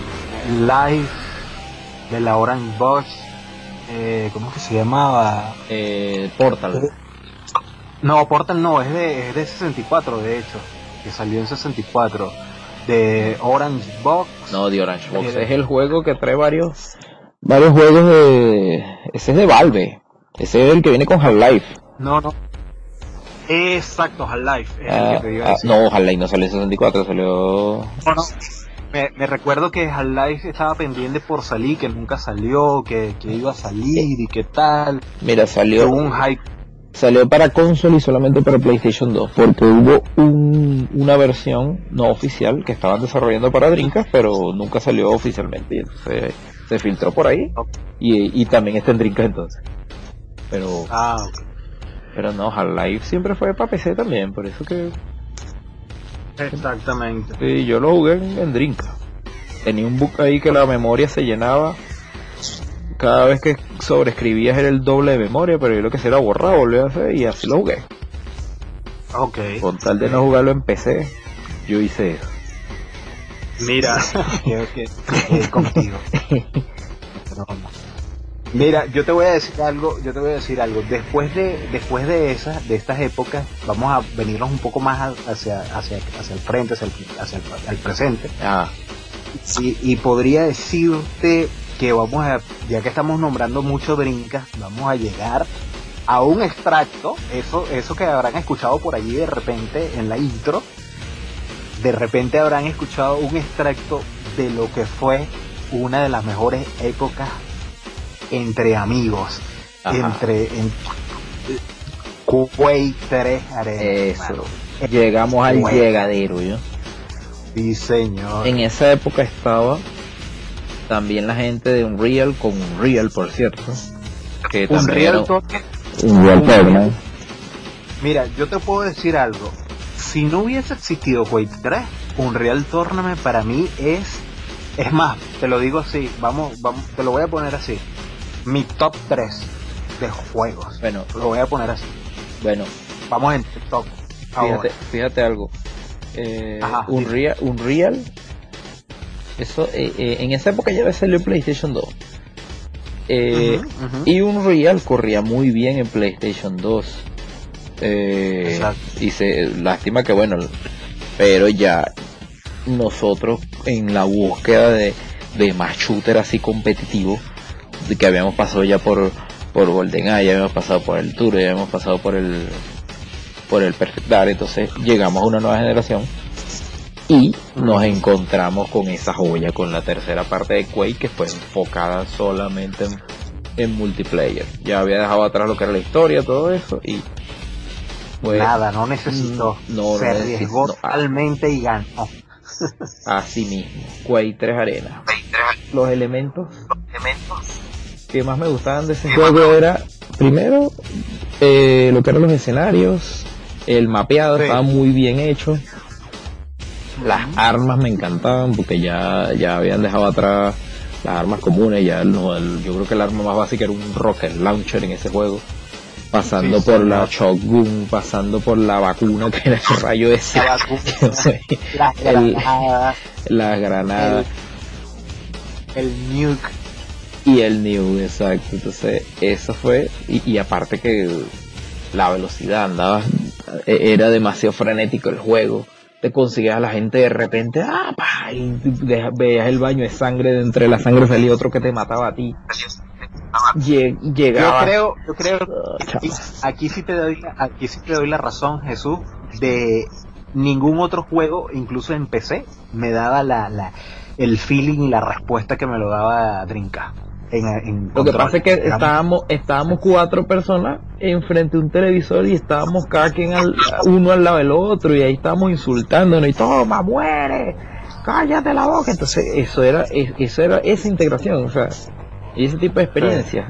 live de la Orange Box, eh, ¿cómo que se llamaba? Eh, Portal. No, Portal no, es de, es de 64 de hecho, que salió en 64. De Orange Box. No, de Orange Box. Es el juego que trae varios varios juegos de... Ese es de Valve. Ese es el que viene con Half-Life. No, no. Exacto, Half-Life. Ah, ah, no, Half-Life no salió en 64, salió... No, no. Me, recuerdo que Half-Life estaba pendiente por salir, que nunca salió, que, iba a salir y qué tal. Mira, salió un hype. Salió para console y solamente para PlayStation 2, porque hubo una versión no oficial que estaban desarrollando para Dreamcast, pero nunca salió oficialmente. Y entonces se filtró por ahí y, también está en Dreamcast entonces. Pero, ah, pero no, Half-Life siempre fue para PC también, por eso que Exactamente. Sí, yo lo jugué en, Drinka. tenía un bug ahí que la memoria se llenaba. Cada vez que sobreescribías era el doble de memoria, pero yo lo que hacía era borrar, volver a hacer y así lo jugué. Ok. Con tal de no jugarlo en PC, yo hice eso. Mira, creo que eh, contigo. No, no. Mira, yo te voy a decir algo, yo te voy a decir algo. Después de, después de esas, de estas épocas, vamos a venirnos un poco más hacia, hacia, hacia el frente, hacia el, hacia el, presente. Ah, Y, y podría decirte que vamos a, ya que estamos nombrando mucho Drinkas, vamos a llegar a un extracto, eso, eso que habrán escuchado por allí de repente en la intro, de repente habrán escuchado un extracto de lo que fue una de las mejores épocas entre amigos, Ajá. entre en, Quake 3 Arena. Eso. llegamos al llegadero, ¿yo? Sí, señor. En esa época estaba también la gente de Unreal, con Unreal, por cierto. Que Un también era- Unreal Tournament. Mira, yo te puedo decir algo. Si no hubiese existido Quake 3, Unreal Tournament para mí es... Es más, te lo digo así, vamos, vamos, te lo voy a poner así. Mi top 3 de juegos. Bueno, Lo voy a poner así. bueno, Vamos en top. fíjate, algo. Eh, Ajá, Unreal, Unreal, eso, eh, eh, en esa época ya había salido el PlayStation 2. Eh, Ujú, ujú. Y Unreal corría muy bien en PlayStation 2. Eh, Exacto. y se, lástima que bueno, pero ya nosotros en la búsqueda de, de más shooter así competitivo, de que habíamos pasado ya por, por GoldenEye, ya habíamos pasado por el Tour, ya habíamos pasado por el por el Perfect Dark, entonces llegamos a una nueva generación y nos encontramos con esa joya, con la tercera parte de Quake que fue enfocada solamente en, en multiplayer. Ya había dejado atrás lo que era la historia, todo eso y pues Nada, no necesitó. Mm, no, Se necesito, arriesgó no. totalmente y ganó. así mismo, Quake 3 Arena. Los elementos que más me gustaban de ese juego era primero eh, lo que eran los escenarios, el mapeado Sí. estaba muy bien hecho. Las armas me encantaban porque ya, ya habían dejado atrás las armas comunes, ya no, el- yo creo que el arma más básica era un rocket launcher en ese juego. Pasando Sí, por la shotgun, pasando por la vacuna que era el rayo ese. La granadas, las granadas el nuke. Y el new, exacto. Entonces, eso fue, y, y aparte que la velocidad andaba, e- era demasiado frenético el juego. Te conseguías a la gente de repente, ah, pa, y de- veías el baño de sangre, de entre la sangre salía otro que te mataba a ti. Lle- Yo llegaba. creo, yo creo Ah, que aquí, chama. aquí sí te doy, aquí sí te doy la razón, Jesús, de ningún otro juego, incluso en PC, me daba la, la el feeling y la respuesta que me lo daba Drinka. En, en Lo que pasa es que estábamos, estábamos cuatro personas enfrente de un televisor y estábamos cada quien al, uno al lado del otro y ahí estábamos insultándonos y toma, muere, cállate la boca. Entonces eso era, es- eso era esa integración, o sea, y ese tipo de experiencia.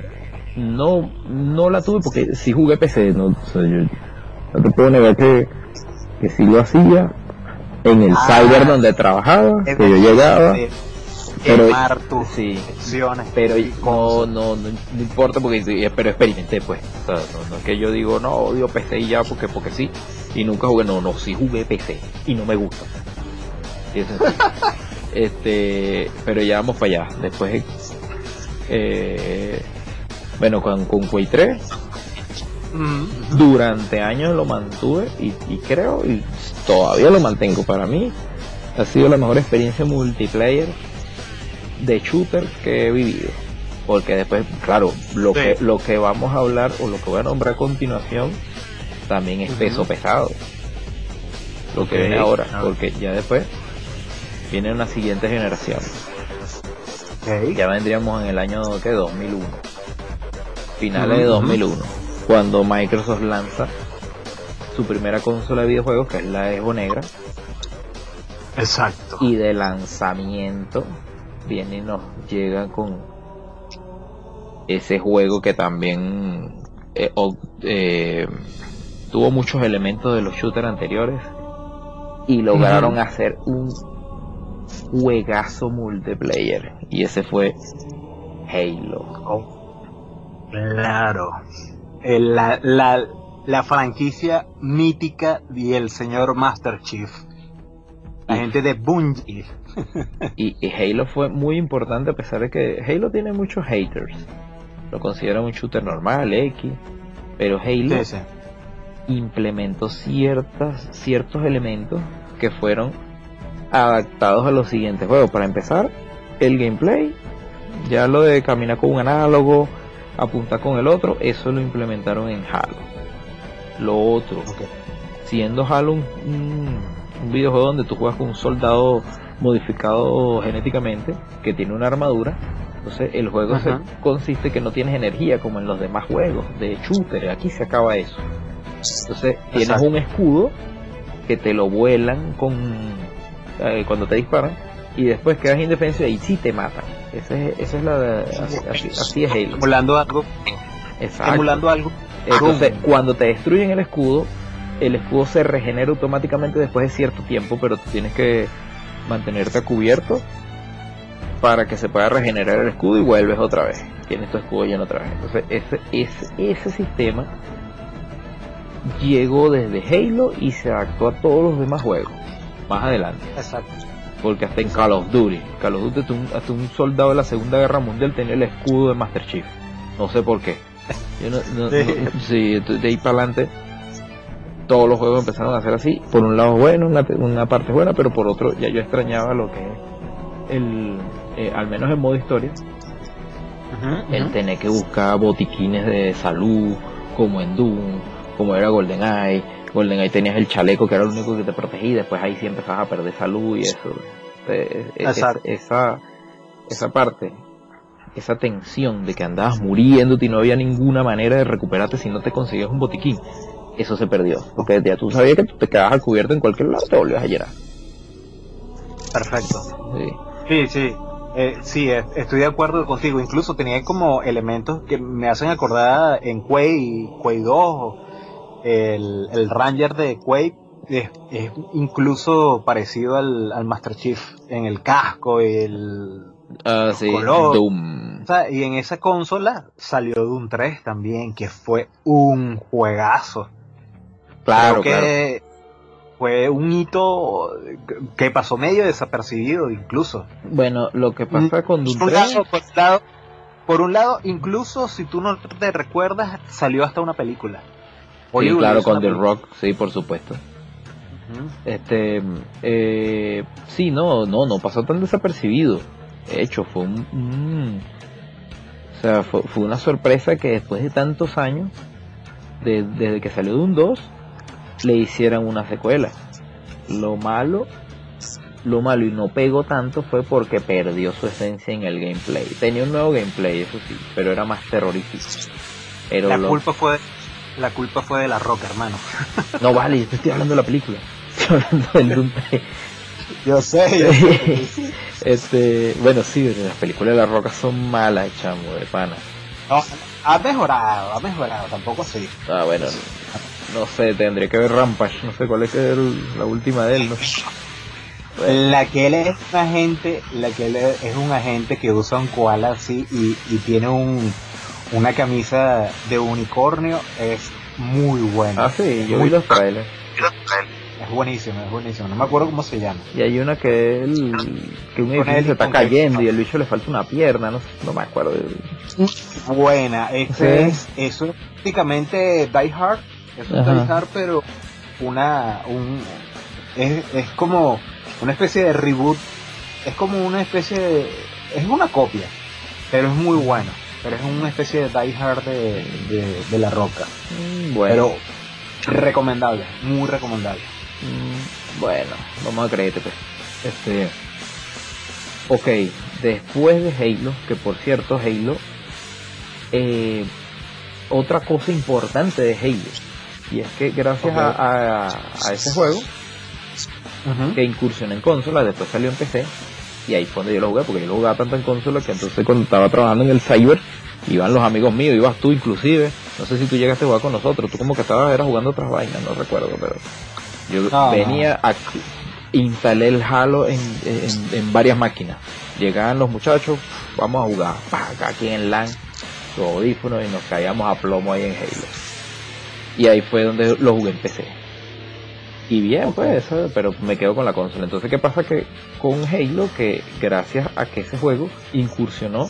No, no la tuve porque si jugué PC, no, o sea, yo no te puedo negar que, que sí lo hacía en el Ah. cyber donde trabajaba, que yo llegaba, pero quemar tus sí, secciones. pero no, no, no, no importa porque sí, pero experimenté pues. O sea, no, no es que yo digo no odio PC y ya porque porque sí y nunca jugué, no, no, sí jugué PC y no me gusta. Es este, pero ya vamos para allá. Después, eh, bueno, con, con Quake 3 Mm, durante años lo mantuve y, y creo y todavía lo mantengo para mí ha sido la mejor experiencia multiplayer de shooter que he vivido. Porque después claro lo Sí. que lo que vamos a hablar o lo que voy a nombrar a continuación también es peso pesado. Lo que viene ahora Ah. porque ya después viene una siguiente generación. Ya vendríamos en el año que 2001 finales de Ujú, 2001 cuando Microsoft lanza su primera consola de videojuegos que es la Evo Negra. Exacto. y de lanzamiento viene y nos llega con ese juego que también eh, eh, tuvo muchos elementos de los shooters anteriores y lograron hacer un juegazo multiplayer. Y ese fue Halo. Oh, claro. la, la, la franquicia mítica del señor Master Chief. La gente de Bungie. Y, Halo fue muy importante a pesar de que Halo tiene muchos haters. Lo consideran un shooter normal, X. Pero Halo implementó ciertas, ciertos elementos que fueron adaptados a los siguientes juegos. Para empezar, el gameplay, ya lo de caminar con un análogo, apuntar con el otro, eso lo implementaron en Halo. Lo otro, siendo Halo un, videojuego donde tú juegas con un soldado modificado genéticamente que tiene una armadura, entonces el juego se consiste que no tienes energía como en los demás juegos de shooter, aquí se acaba eso. Entonces tienes un escudo que te lo vuelan con eh, cuando te disparan y después quedas indefenso y sí te matan. Esa es, esa es la así, es Halo. Emulando algo. Exacto. Emulando algo. Entonces, cuando te destruyen el escudo, el escudo se regenera automáticamente después de cierto tiempo, pero tú tienes que mantenerte a cubierto para que se pueda regenerar el escudo y vuelves otra vez. Tienes tu escudo lleno otra vez. Entonces, ese, ese, ese sistema llegó desde Halo y se adaptó a todos los demás juegos más adelante. Exacto. Porque hasta en Call of Duty, Call of Duty hasta un, soldado de la Segunda Guerra Mundial tenía el escudo de Master Chief. No sé por qué. sí. de ahí para adelante todos los juegos empezaron a ser así. Por un lado bueno, una, parte buena, pero por otro ya yo extrañaba lo que es el, eh, al menos en modo historia, el tener que buscar botiquines de salud, como en Doom, como era GoldenEye. GoldenEye tenías el chaleco que era lo único que te protegía, después ahí sí empezabas a perder salud y eso. Eh, eh, esa, esa parte, esa tensión de que andabas muriendo y no había ninguna manera de recuperarte si no te conseguías un botiquín, eso se perdió. Porque ya tú sabías que tú te quedabas al cubierto en cualquier lado, te volvías a llegar. Perfecto. Sí, sí. sí. Eh, sí, estoy de acuerdo contigo. Incluso tenía como elementos que me hacen acordar en Quay, Quay 2 el, el Ranger de Quake es, incluso parecido al, al, Master Chief en el casco y el uh, sí, Doom. y en esa consola salió Doom 3 también, que fue un juegazo. Claro, que fue un hito que pasó medio desapercibido incluso. Bueno, lo que pasa con Doom 3... por un lado, incluso si tú no te recuerdas, salió hasta una película. Sí, claro, con The Rock, sí, por supuesto. Este, eh, sí, no, no, no pasó tan desapercibido. De hecho, fue un, o sea, fue, una sorpresa que después de tantos años, desde que salió de un 2, le hicieran una secuela. Lo malo, lo malo y no pegó tanto fue porque perdió su esencia en el gameplay. Tenía un nuevo gameplay, eso sí, pero era más terrorífico. Pero la culpa fue la culpa fue de la roca, hermano. No vale, yo estoy hablando de la película. Estoy hablando del Yo sé, yo sé. este, bueno, sí, las películas de la roca son malas, chamo, de pana. No, ha mejorado, ha mejorado, tampoco así. Ah, bueno, no, sé, tendría que ver Rampage, no sé cuál es la última de él, no La que él es un agente, la que él es un agente que usa un koala así y, y tiene un, una camisa de unicornio es muy buena. Ah, sí, yo vi los trailers. Es buenísimo, es buenísimo. No me acuerdo cómo se llama. Y hay una que él, que un edificio se está cayendo y el bicho le falta una pierna, no, no me acuerdo. Buena, este es, eso es prácticamente Die Hard, Hard, pero una, un, es, es como una especie de reboot, es como una especie de, es una copia, pero es muy bueno pero es una especie de Die Hard de, de, la roca. Mm, bueno. Pero recomendable, muy recomendable. Mm, bueno, vamos a creerte pues. Este. Ok, después de Halo, que por cierto Halo, eh, otra cosa importante de Halo, y es que gracias a, a, ese juego, que incursionó en consola, después salió en PC, y ahí fue donde yo lo jugué, porque yo lo jugaba tanto en consola que entonces cuando estaba trabajando en el cyber, iban los amigos míos, ibas tú inclusive, no sé si tú llegaste a jugar con nosotros, tú como que estabas era jugando otras vainas, no recuerdo, pero yo venía instalé el Halo en, en, varias máquinas. Llegaban los muchachos, vamos a jugar, aquí en LAN, los audífonos y nos caíamos a plomo ahí en Halo. Y ahí fue donde lo jugué en PC. Y bien, pues, pero me quedo con la consola. Entonces, ¿qué pasa? Que con Halo, que gracias a que ese juego incursionó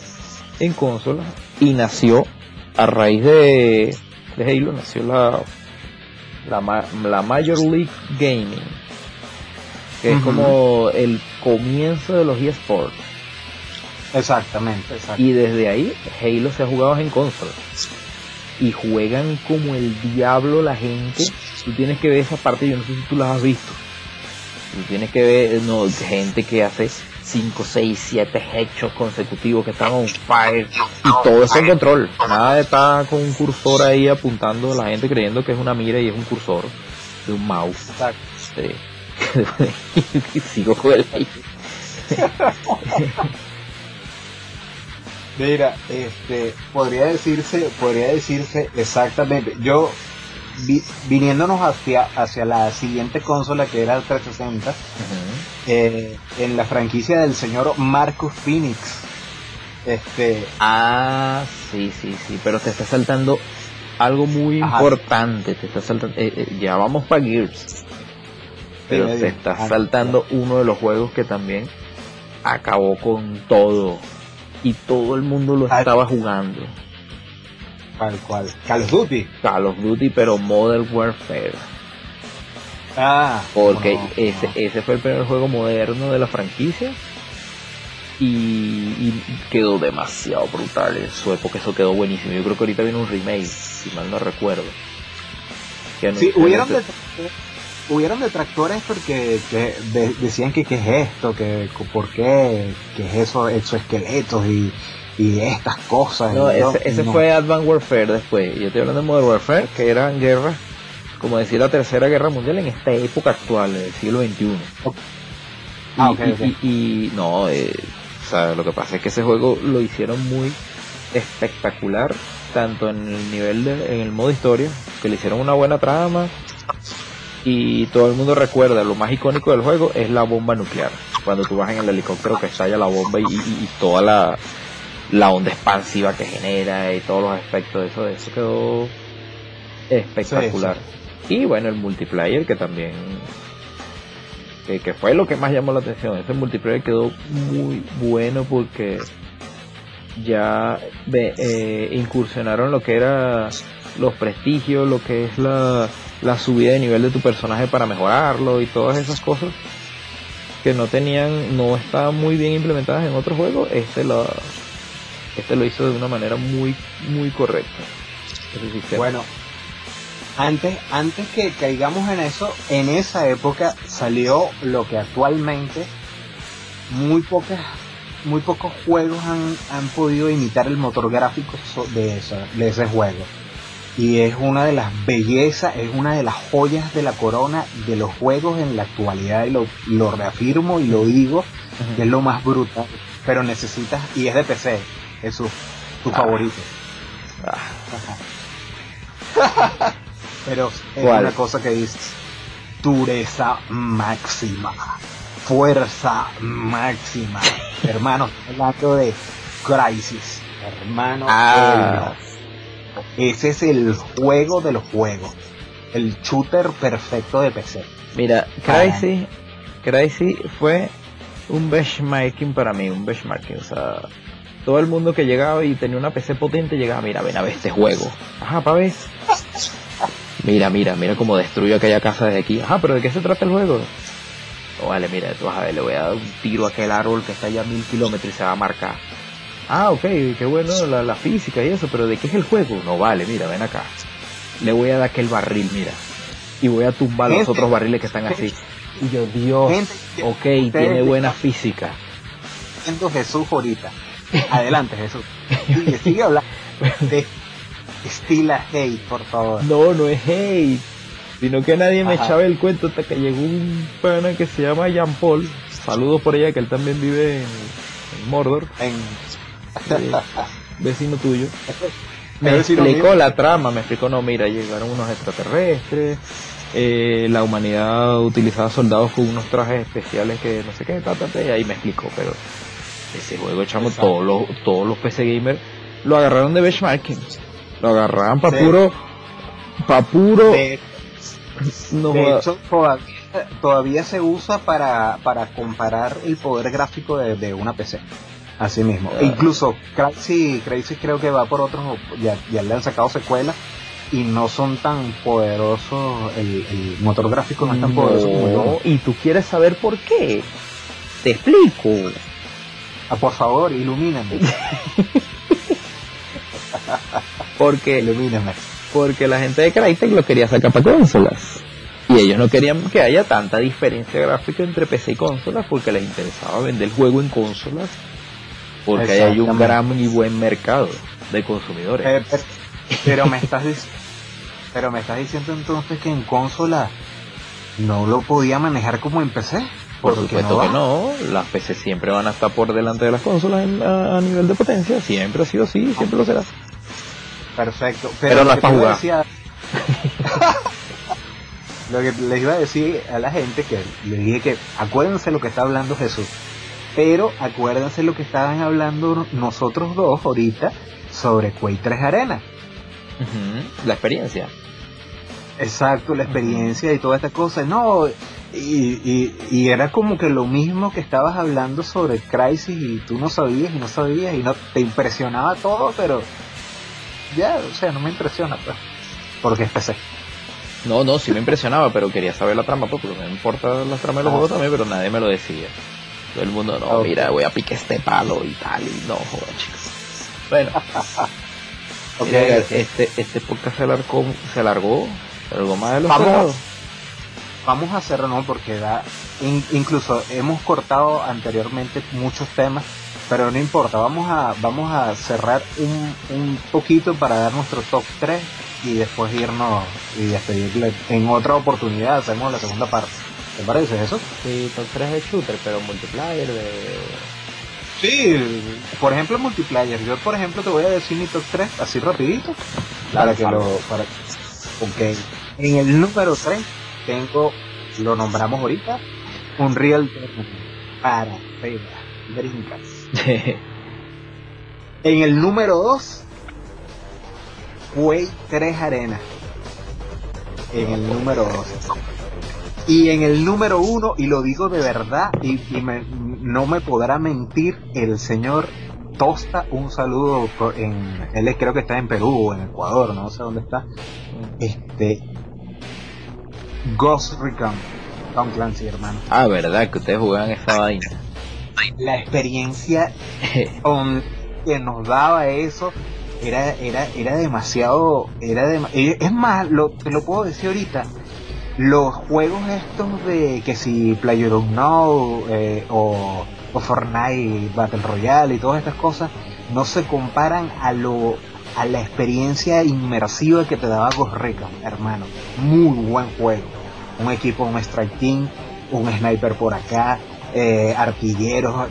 en consolas y nació a raíz de, de Halo, nació la, la, la Major League Gaming, que es como el comienzo de los eSports. Exactamente, exactamente. Y desde ahí Halo se ha jugado en consolas. Y juegan como el diablo la gente tú tienes que ver esa parte, yo no sé si tú las has visto. Tú tienes que ver no, gente que hace 5, 6, 7 hechos consecutivos que están on fire y todo eso en control. Nada de estar con un cursor ahí apuntando a la gente creyendo que es una mira y es un cursor de un mouse. Exacto. Sí. Sigo con el Mira, este, podría decirse, podría decirse exactamente. Yo viniéndonos hacia, hacia la siguiente consola que era el 360, eh, en la franquicia del señor Marcus Phoenix. Este. Ah, sí, sí, sí, pero te está saltando algo muy importante. Te está saltando. Eh, eh, ya vamos para Gears. Pero te está saltando uno de los juegos que también acabó con todo. Y todo el mundo lo estaba jugando. ¿Cuál, cuál? Call of Duty. Call of Duty, pero Modern Warfare. Ah. Porque ese, ese fue el primer juego moderno de la franquicia. Y, quedó demasiado brutal en su época, eso quedó buenísimo. Yo creo que ahorita viene un remake, si mal no recuerdo. sí, hubieron, hubieron detractores porque decían que qué es esto, que por qué, que es eso, exoesqueletos y y estas cosas. No, ese, fue Advanced Warfare después. Yo estoy hablando de Modern Warfare, que eran guerras, como decir la tercera guerra mundial en esta época actual, del siglo XXI. Ah, y, no, eh, o sea, lo que pasa es que ese juego lo hicieron muy espectacular, tanto en el nivel de, en el modo historia, que le hicieron una buena trama, y todo el mundo recuerda, lo más icónico del juego es la bomba nuclear. Cuando tú vas en el helicóptero que estalla la bomba y toda la, la onda expansiva que genera y todos los aspectos de eso, de eso quedó espectacular. Y bueno, el multiplayer que también, que, fue lo que más llamó la atención, ese multiplayer quedó muy bueno porque ya eh, incursionaron lo que era los prestigios, lo que es la, la subida de nivel de tu personaje para mejorarlo y todas esas cosas que no tenían, no estaban muy bien implementadas en otros juegos, este lo, este lo hizo de una manera muy, muy correcta. Bueno, antes, antes que caigamos en eso, en esa época salió lo que actualmente muy pocas muy pocos juegos han, han podido imitar el motor gráfico de, de ese juego. Y es una de las bellezas, es una de las joyas de la corona de los juegos en la actualidad. Y lo, lo reafirmo y lo digo, que es lo más brutal. Pero necesitas, y es de PC, Jesús, tu ah. favorito. Ah. Pero es una cosa que dice dureza máxima, fuerza máxima. Hermano, hablando de Crisis, hermano. Ah. Ese es el juego de los juegos. El shooter perfecto de PC. Mira, Crisis, Crisis fue un benchmarking para mí, un benchmarking, o sea, todo el mundo que llegaba y tenía una PC potente llegaba, mira, ven a ver este juego. Ajá, pa' ver. Mira, mira, mira cómo destruyó aquella casa desde aquí. Ajá, pero ¿de qué se trata el juego? Oh, vale, mira, tú vas a ver, le voy a dar un tiro a aquel árbol que está allá a mil kilómetros y se va a marcar. Ah, ok, qué bueno la, física y eso, pero ¿de qué es el juego? No, vale, mira, ven acá. Le voy a dar aquel barril, mira. Y voy a tumbar los otros barriles que están así. Y yo, Dios, ok, tiene buena física. Siento Jesús ahorita. Adelante, Jesús. Sigue, sigue hablando de estila hate, por favor. No, no es hate. Sino que nadie me echaba el cuento hasta que llegó un pana que se llama Jean Paul. Saludos por allá, que él también vive en, Mordor. En... Eh, vecino tuyo. Me explicó la trama, me explicó, no, mira, llegaron unos extraterrestres, eh, la humanidad utilizaba soldados con unos trajes especiales que no sé qué, ta, ta, ta, y ahí me explicó, pero ese juego, chamo, todos los, todos los PC gamers lo agarraron de benchmarking. Lo agarraban para Sí. puro, para puro, De, no de hecho, todavía, todavía se usa para, para comparar el poder gráfico de, de una PC. Así mismo. Ah. E incluso Crazy, Crazy creo que va por otros, ya, ya le han sacado secuelas y no son tan poderosos, el, el motor gráfico no es tan poderoso como uno. y tú quieres saber por qué. Te explico. Ah, por favor, ilumíname, Porque, ilumíname. porque la gente de Crytek lo quería sacar para consolas. Y ellos no querían que haya tanta diferencia gráfica entre PC y consolas porque les interesaba vender el juego en consolas. Porque ahí hay un gran y buen mercado de consumidores. Eh, pero, pero me estás pero me estás diciendo entonces que en consola no lo podía manejar como en PC. Por supuesto que no, las PC siempre van a estar por delante de las consolas en- a, a nivel de potencia, siempre ha sido así, siempre lo será. Perfecto. Pero Pero, no es que pa' te iba a jugar. lo que les iba a decir a la gente que le dije que acuérdense lo que está hablando Jesús. Pero acuérdense lo que estaban hablando nosotros dos ahorita sobre Quake 3 Arena. La experiencia. Exacto, la experiencia y toda esta cosa. No, y, y, y era como que lo mismo que estabas hablando sobre Crisis y tú no sabías y no sabías y no te impresionaba todo, pero ya, o sea, no me impresiona, pues, porque es PC. No, no, sí me impresionaba, pero quería saber la trama, pues, porque me importa la trama de los Ah. juegos también, pero nadie me lo decía. Todo el mundo, no, mira, voy a pique este palo y tal, y no, joder, chicos. Bueno, mira, este, este podcast se alargó, se alargó, se alargó más de lo Vamos. Vamos a hacerlo, ¿no? Porque da, in- incluso hemos cortado anteriormente muchos temas, pero no importa, vamos a, vamos a cerrar un, un poquito para dar nuestro top 3 y después irnos y despedirle. En otra oportunidad hacemos la segunda parte. ¿Te parece eso? Sí, top 3 de shooter, pero multiplayer de... Sí. Por ejemplo, multiplayer. Yo, por ejemplo, te voy a decir mi top 3 así rapidito. Para que lo... Para, ok. En el número 3 tengo, lo nombramos ahorita, Unreal Tournament. Para, arriba, brincas. En el número 2, Quake 3 Arena. En el número 2. Y en el número 1, y lo digo de verdad, y, y me- no me podrá mentir el señor Tosta, un saludo en, él creo que está en Perú o en Ecuador, no sé dónde está. Este Ghost Recon, Tom Clancy, hermano. ah, verdad, que ustedes jugaban esa vaina. La experiencia que nos daba eso era era era demasiado era eh, es más lo te lo puedo decir ahorita los juegos estos de que si PlayerUnknown eh, o, o Fortnite Battle Royale y todas estas cosas no se comparan a lo a la experiencia inmersiva que te daba Ghost Recon hermano. Muy buen juego. Un equipo un strike team un sniper por acá eh, artilleros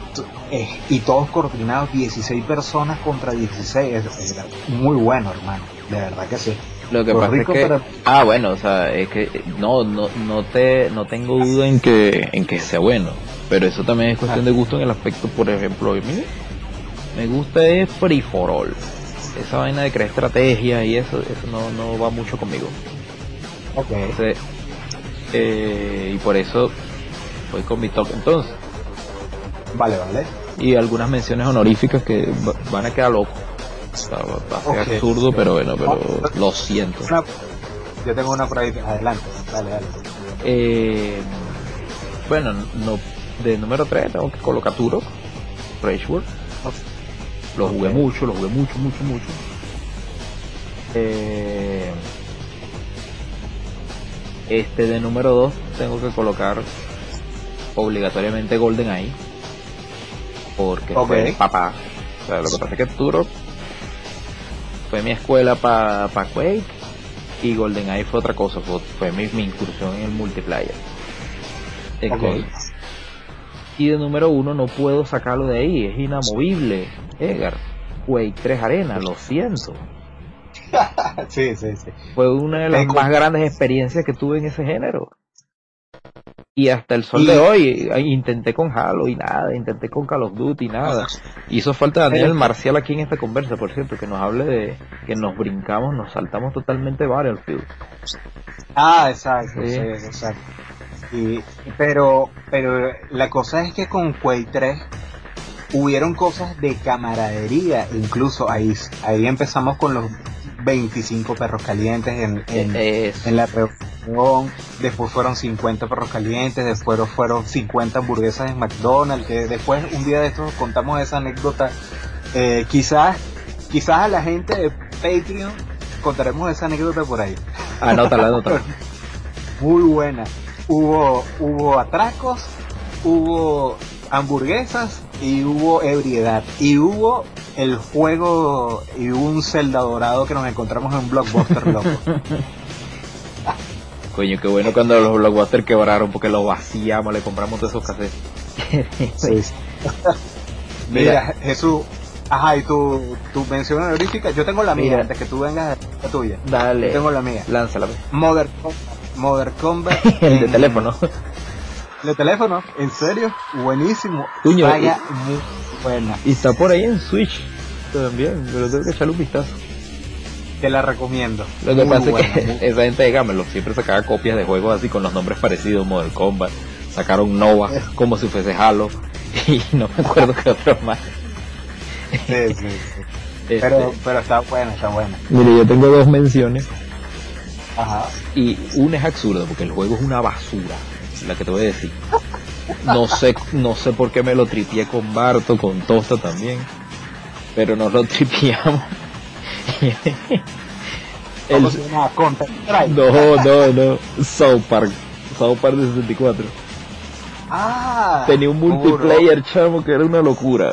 eh, y todos coordinados 16 personas contra 16 es- muy bueno hermano. De verdad que sí Lo que Los pasa es que, para- ah, bueno, o sea, es que no, no, no te, no tengo duda en que, en que sea bueno, pero eso también es cuestión de gusto en el aspecto, por ejemplo, mí me gusta es free for all, esa vaina de crear estrategia y eso, eso no, no va mucho conmigo, ok. Entonces, eh, y por eso voy con mi top entonces, vale vale. Y algunas menciones honoríficas que va- van a quedar locos, o sea, va va a ser Ok. absurdo, pero bueno, pero lo siento. Yo tengo una por ahí adelante dale dale Eh, bueno, no, de número 3 tengo que colocar Turok, Rage World. Lo jugué mucho, lo jugué mucho, mucho, mucho. Eh, este de número 2 tengo que colocar obligatoriamente GoldenEye. Porque Ok. fue el papá. O sea, lo que pasa es que Turok fue mi escuela para pa Quake y GoldenEye fue otra cosa, fue, fue mi, mi incursión en el multiplayer. En Ok. Gold. Y de número uno no puedo sacarlo de ahí, es inamovible. Edgar, Quake 3 Arena, lo siento. sí, sí, sí. Fue una de las Tengo- más grandes experiencias que tuve en ese género. Y hasta el sol Y- de hoy intenté con Halo y nada, intenté con Call of Duty y nada. Hizo falta Daniel Marcial aquí en esta conversa, por cierto, que nos hable de que nos brincamos, nos saltamos totalmente Battlefield. Ah, exacto, Sí. sí, exacto. Y, pero, pero la cosa es que con Quake 3 hubieron cosas de camaradería, incluso ahí, ahí empezamos con los 25 perros calientes en, en, Es- en la reunión, después fueron 50 perros calientes, después fueron 50 hamburguesas en McDonald's, que después un día de estos contamos esa anécdota, eh, quizás, quizás a la gente de Patreon contaremos esa anécdota por ahí Anótala, anótala. muy buena. Hubo, hubo atracos, hubo hamburguesas y hubo ebriedad. Y hubo el juego y un Zelda dorado que nos encontramos en un blockbuster loco. Coño, qué bueno cuando los blockbusters quebraron porque los vaciamos, le compramos todos esos. Sí, sí. Mira, Jesús, ajá, y tu, tu mención honorífica, yo tengo la mía, Mira. antes que tú vengas la tuya. Yo Dale, tengo la mía. lánzala. pues. Modern Combat. Modern Combat. El de en- teléfono. De teléfono, en serio, buenísimo. Coño, Vaya, muy buena. Y está por ahí en Switch también, pero tengo que echarle un vistazo. Te la recomiendo. Lo que Muy pasa buena, es que muy- esa gente de Gamelot siempre sacaba copias de juegos así con los nombres parecidos, Model Combat, sacaron Nova como si fuese Halo y no me acuerdo qué otro más. Sí, sí, sí. Este, Pero, pero está buena, está buena. Mire, yo tengo dos menciones Ajá. y una es absurda porque el juego es una basura, la que te voy a decir. No sé, no sé por qué me lo tripié con Barto, con Tosta también, pero nos lo tripiamos. No, no, no, South Park, South Park de 64. Ah. Tenía un multiplayer, chamo, que era una locura.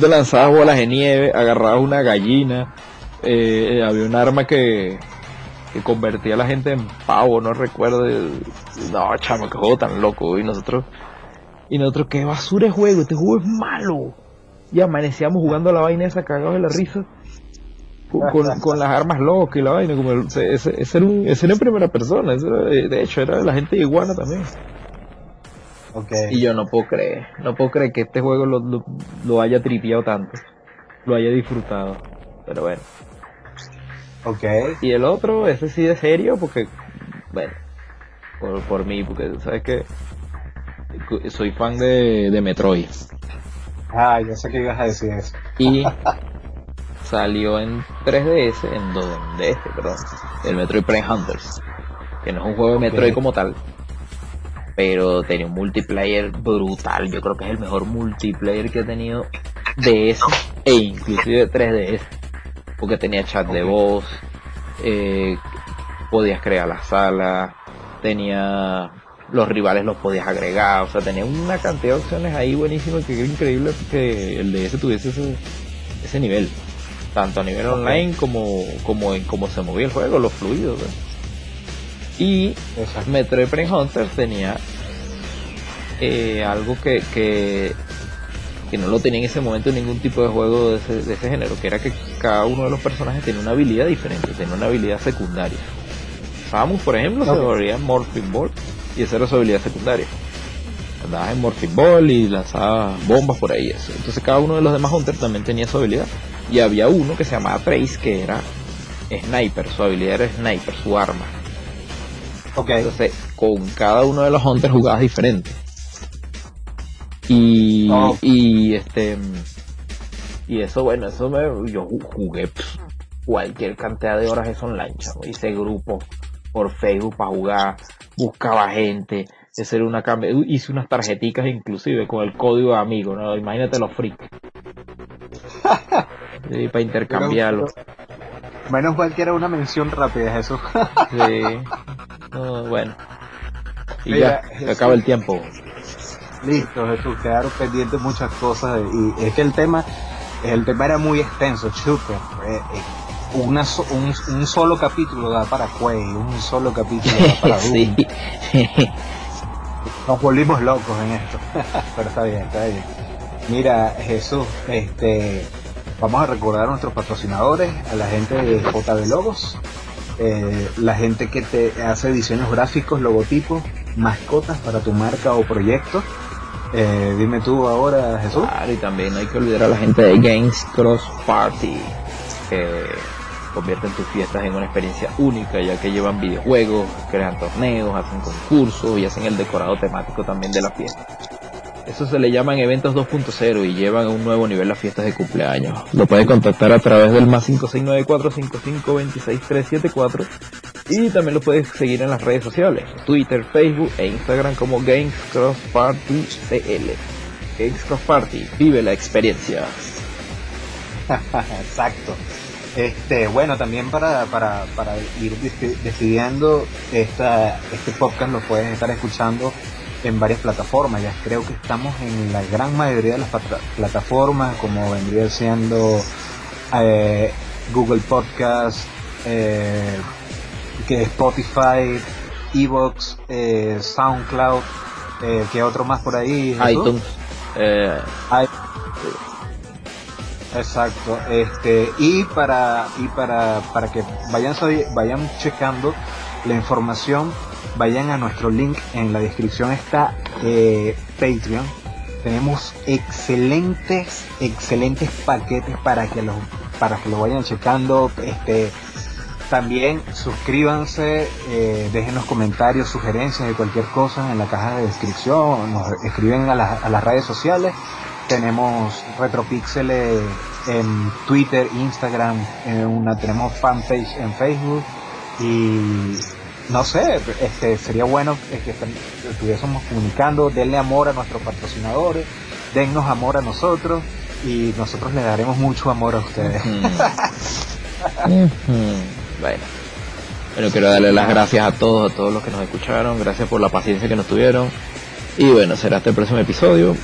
Te lanzabas bolas de nieve, agarrabas una gallina, eh, había un arma que, que convertía a la gente en pavo, no recuerdo. el- No, chamo, qué juego tan loco. Y nosotros, y nosotros, qué basura de juego, este juego es malo. Y amanecíamos jugando a la vaina esa cagados de la risa. Con, con- con las armas locas y la vaina, como el- ese, ese- era, un, ese era en primera persona, ese era, de hecho era de la gente de iguana también. Ok. Y yo no puedo creer, no puedo creer que este juego lo, lo, lo haya tripeado tanto, lo haya disfrutado. Pero bueno. Ok. Y el otro, ese sí de serio, porque, bueno, por, por mí, porque sabes que soy fan de, de Metroid. Ah, yo sé que ibas a decir eso. Y salió en 3DS, en 2DS, perdón, el Metroid Prime Hunters, que no es un juego de Metroid como tal, pero tenía un multiplayer brutal, yo creo que es el mejor multiplayer que he tenido DS e inclusive 3DS, porque tenía chat de voz, eh, podías crear la sala, tenía los rivales los podías agregar, o sea, tenía una cantidad de opciones ahí buenísimas que era increíble que el DS tuviese ese, ese nivel, tanto a nivel online como, como en cómo se movía el juego, los fluidos. ¿ves? Y Exacto. Metroid Prime Hunters tenía eh, algo que, que, que no lo tenía en ese momento ningún tipo de juego de ese, de ese género, que era que cada uno de los personajes tenía una habilidad diferente, tenía una habilidad secundaria. Samus, por ejemplo, se Ok. volvía Morphing Ball y esa era su habilidad secundaria. Andabas en Morphing Ball y lanzabas bombas por ahí. Eso. Entonces cada uno de los demás Hunters también tenía su habilidad. Y había uno que se llamaba Trace, que era Sniper, su habilidad era Sniper, su arma. Ok. Entonces, con cada uno de los hunters jugabas diferente. Y, Oh. y este y eso bueno, eso me, yo ju- jugué pf, cualquier cantidad de horas eso online, chavo. Hice grupos por Facebook para jugar, buscaba gente, ese era una cambia, hice unas tarjeticas inclusive con el código de amigo, ¿no? Imagínate los freaks. Sí, para intercambiarlo. Menos mal que era una mención rápida, Jesús. Sí. No, bueno. Y Mira, ya, se acaba el tiempo. Listo, Jesús, quedaron pendientes muchas cosas y es que el tema, el tema era muy extenso, chupe. Eh, eh, una so- un, un solo capítulo da para Quay, un solo capítulo da para sí. Nos volvimos locos en esto. Pero está bien, está bien. Mira, Jesús, este vamos a recordar a nuestros patrocinadores, a la gente de JB Logos, eh, la gente que te hace diseños gráficos, logotipos, mascotas para tu marca o proyecto. Eh, dime tú ahora, Jesús. Claro, y también no hay que olvidar a la gente de Games Cross Party, que convierten tus fiestas en una experiencia única, ya que llevan videojuegos, crean torneos, hacen concursos y hacen el decorado temático también de la fiesta. Eso se le llaman eventos 2.0 y llevan a un nuevo nivel las fiestas de cumpleaños. Lo puedes contactar a través del más 569-455-26374 y también lo puedes seguir en las redes sociales, Twitter, Facebook e Instagram como Games Cross Party CL. Games Cross Party, vive la experiencia. Exacto. Este, bueno, también para, para, para ir decidiendo esta, este podcast lo puedes estar escuchando en varias plataformas. Ya creo que estamos en la gran mayoría de las plataformas, como vendría siendo eh, Google Podcast, eh, que Spotify, Evox, eh, SoundCloud, eh, que otro más por ahí. iTunes. Eh, Exacto, este y para y para para que vayan vayan checando la información vayan a nuestro link, en la descripción está eh, Patreon. Tenemos excelentes, excelentes paquetes para que los, para que lo vayan checando. Este, también suscríbanse, eh, dejen los comentarios, sugerencias de cualquier cosa en la caja de descripción, nos escriben a, a las redes sociales. Tenemos Retropixel en Twitter, Instagram, en una, tenemos fanpage en Facebook y no sé, este, sería bueno que estuviésemos comunicando, denle amor a nuestros patrocinadores, dennos amor a nosotros y nosotros le daremos mucho amor a ustedes. bueno. Bueno, quiero darle las gracias a todos, a todos los que nos escucharon, gracias por la paciencia que nos tuvieron. Y bueno, será hasta el próximo episodio.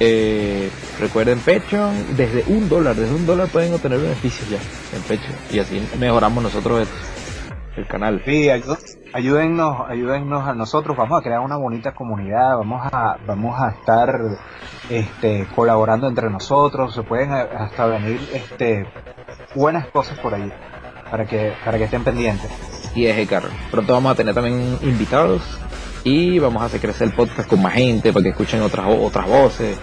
Eh, recuerden Patreon, desde un dólar, desde un dólar pueden obtener beneficios ya en Patreon. Y así mejoramos nosotros el canal. Sí, ayúdennos, ayúdennos a nosotros, vamos a crear una bonita comunidad, vamos a, vamos a estar este, colaborando entre nosotros, se pueden hasta venir este, buenas cosas por ahí, para que, para que estén pendientes. Y es Carlos. Pronto vamos a tener también invitados y vamos a hacer crecer el podcast con más gente para que escuchen otras otras voces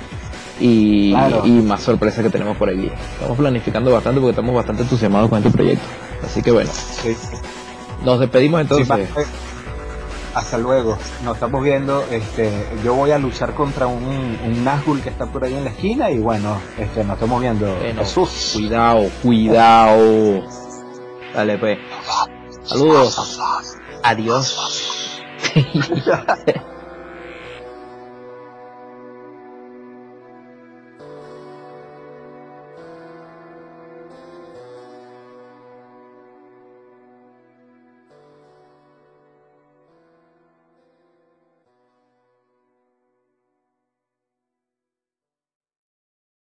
y, y más sorpresas que tenemos por ahí. Estamos planificando bastante porque estamos bastante entusiasmados con este proyecto. Así que bueno. Sí. Nos despedimos entonces. hasta luego. Nos estamos viendo. Este, yo voy a luchar contra un, un Nazgul que está por ahí en la esquina y bueno, este, nos estamos viendo. Jesús. Cuidado, cuidado. Dale pues. Saludos. Adiós.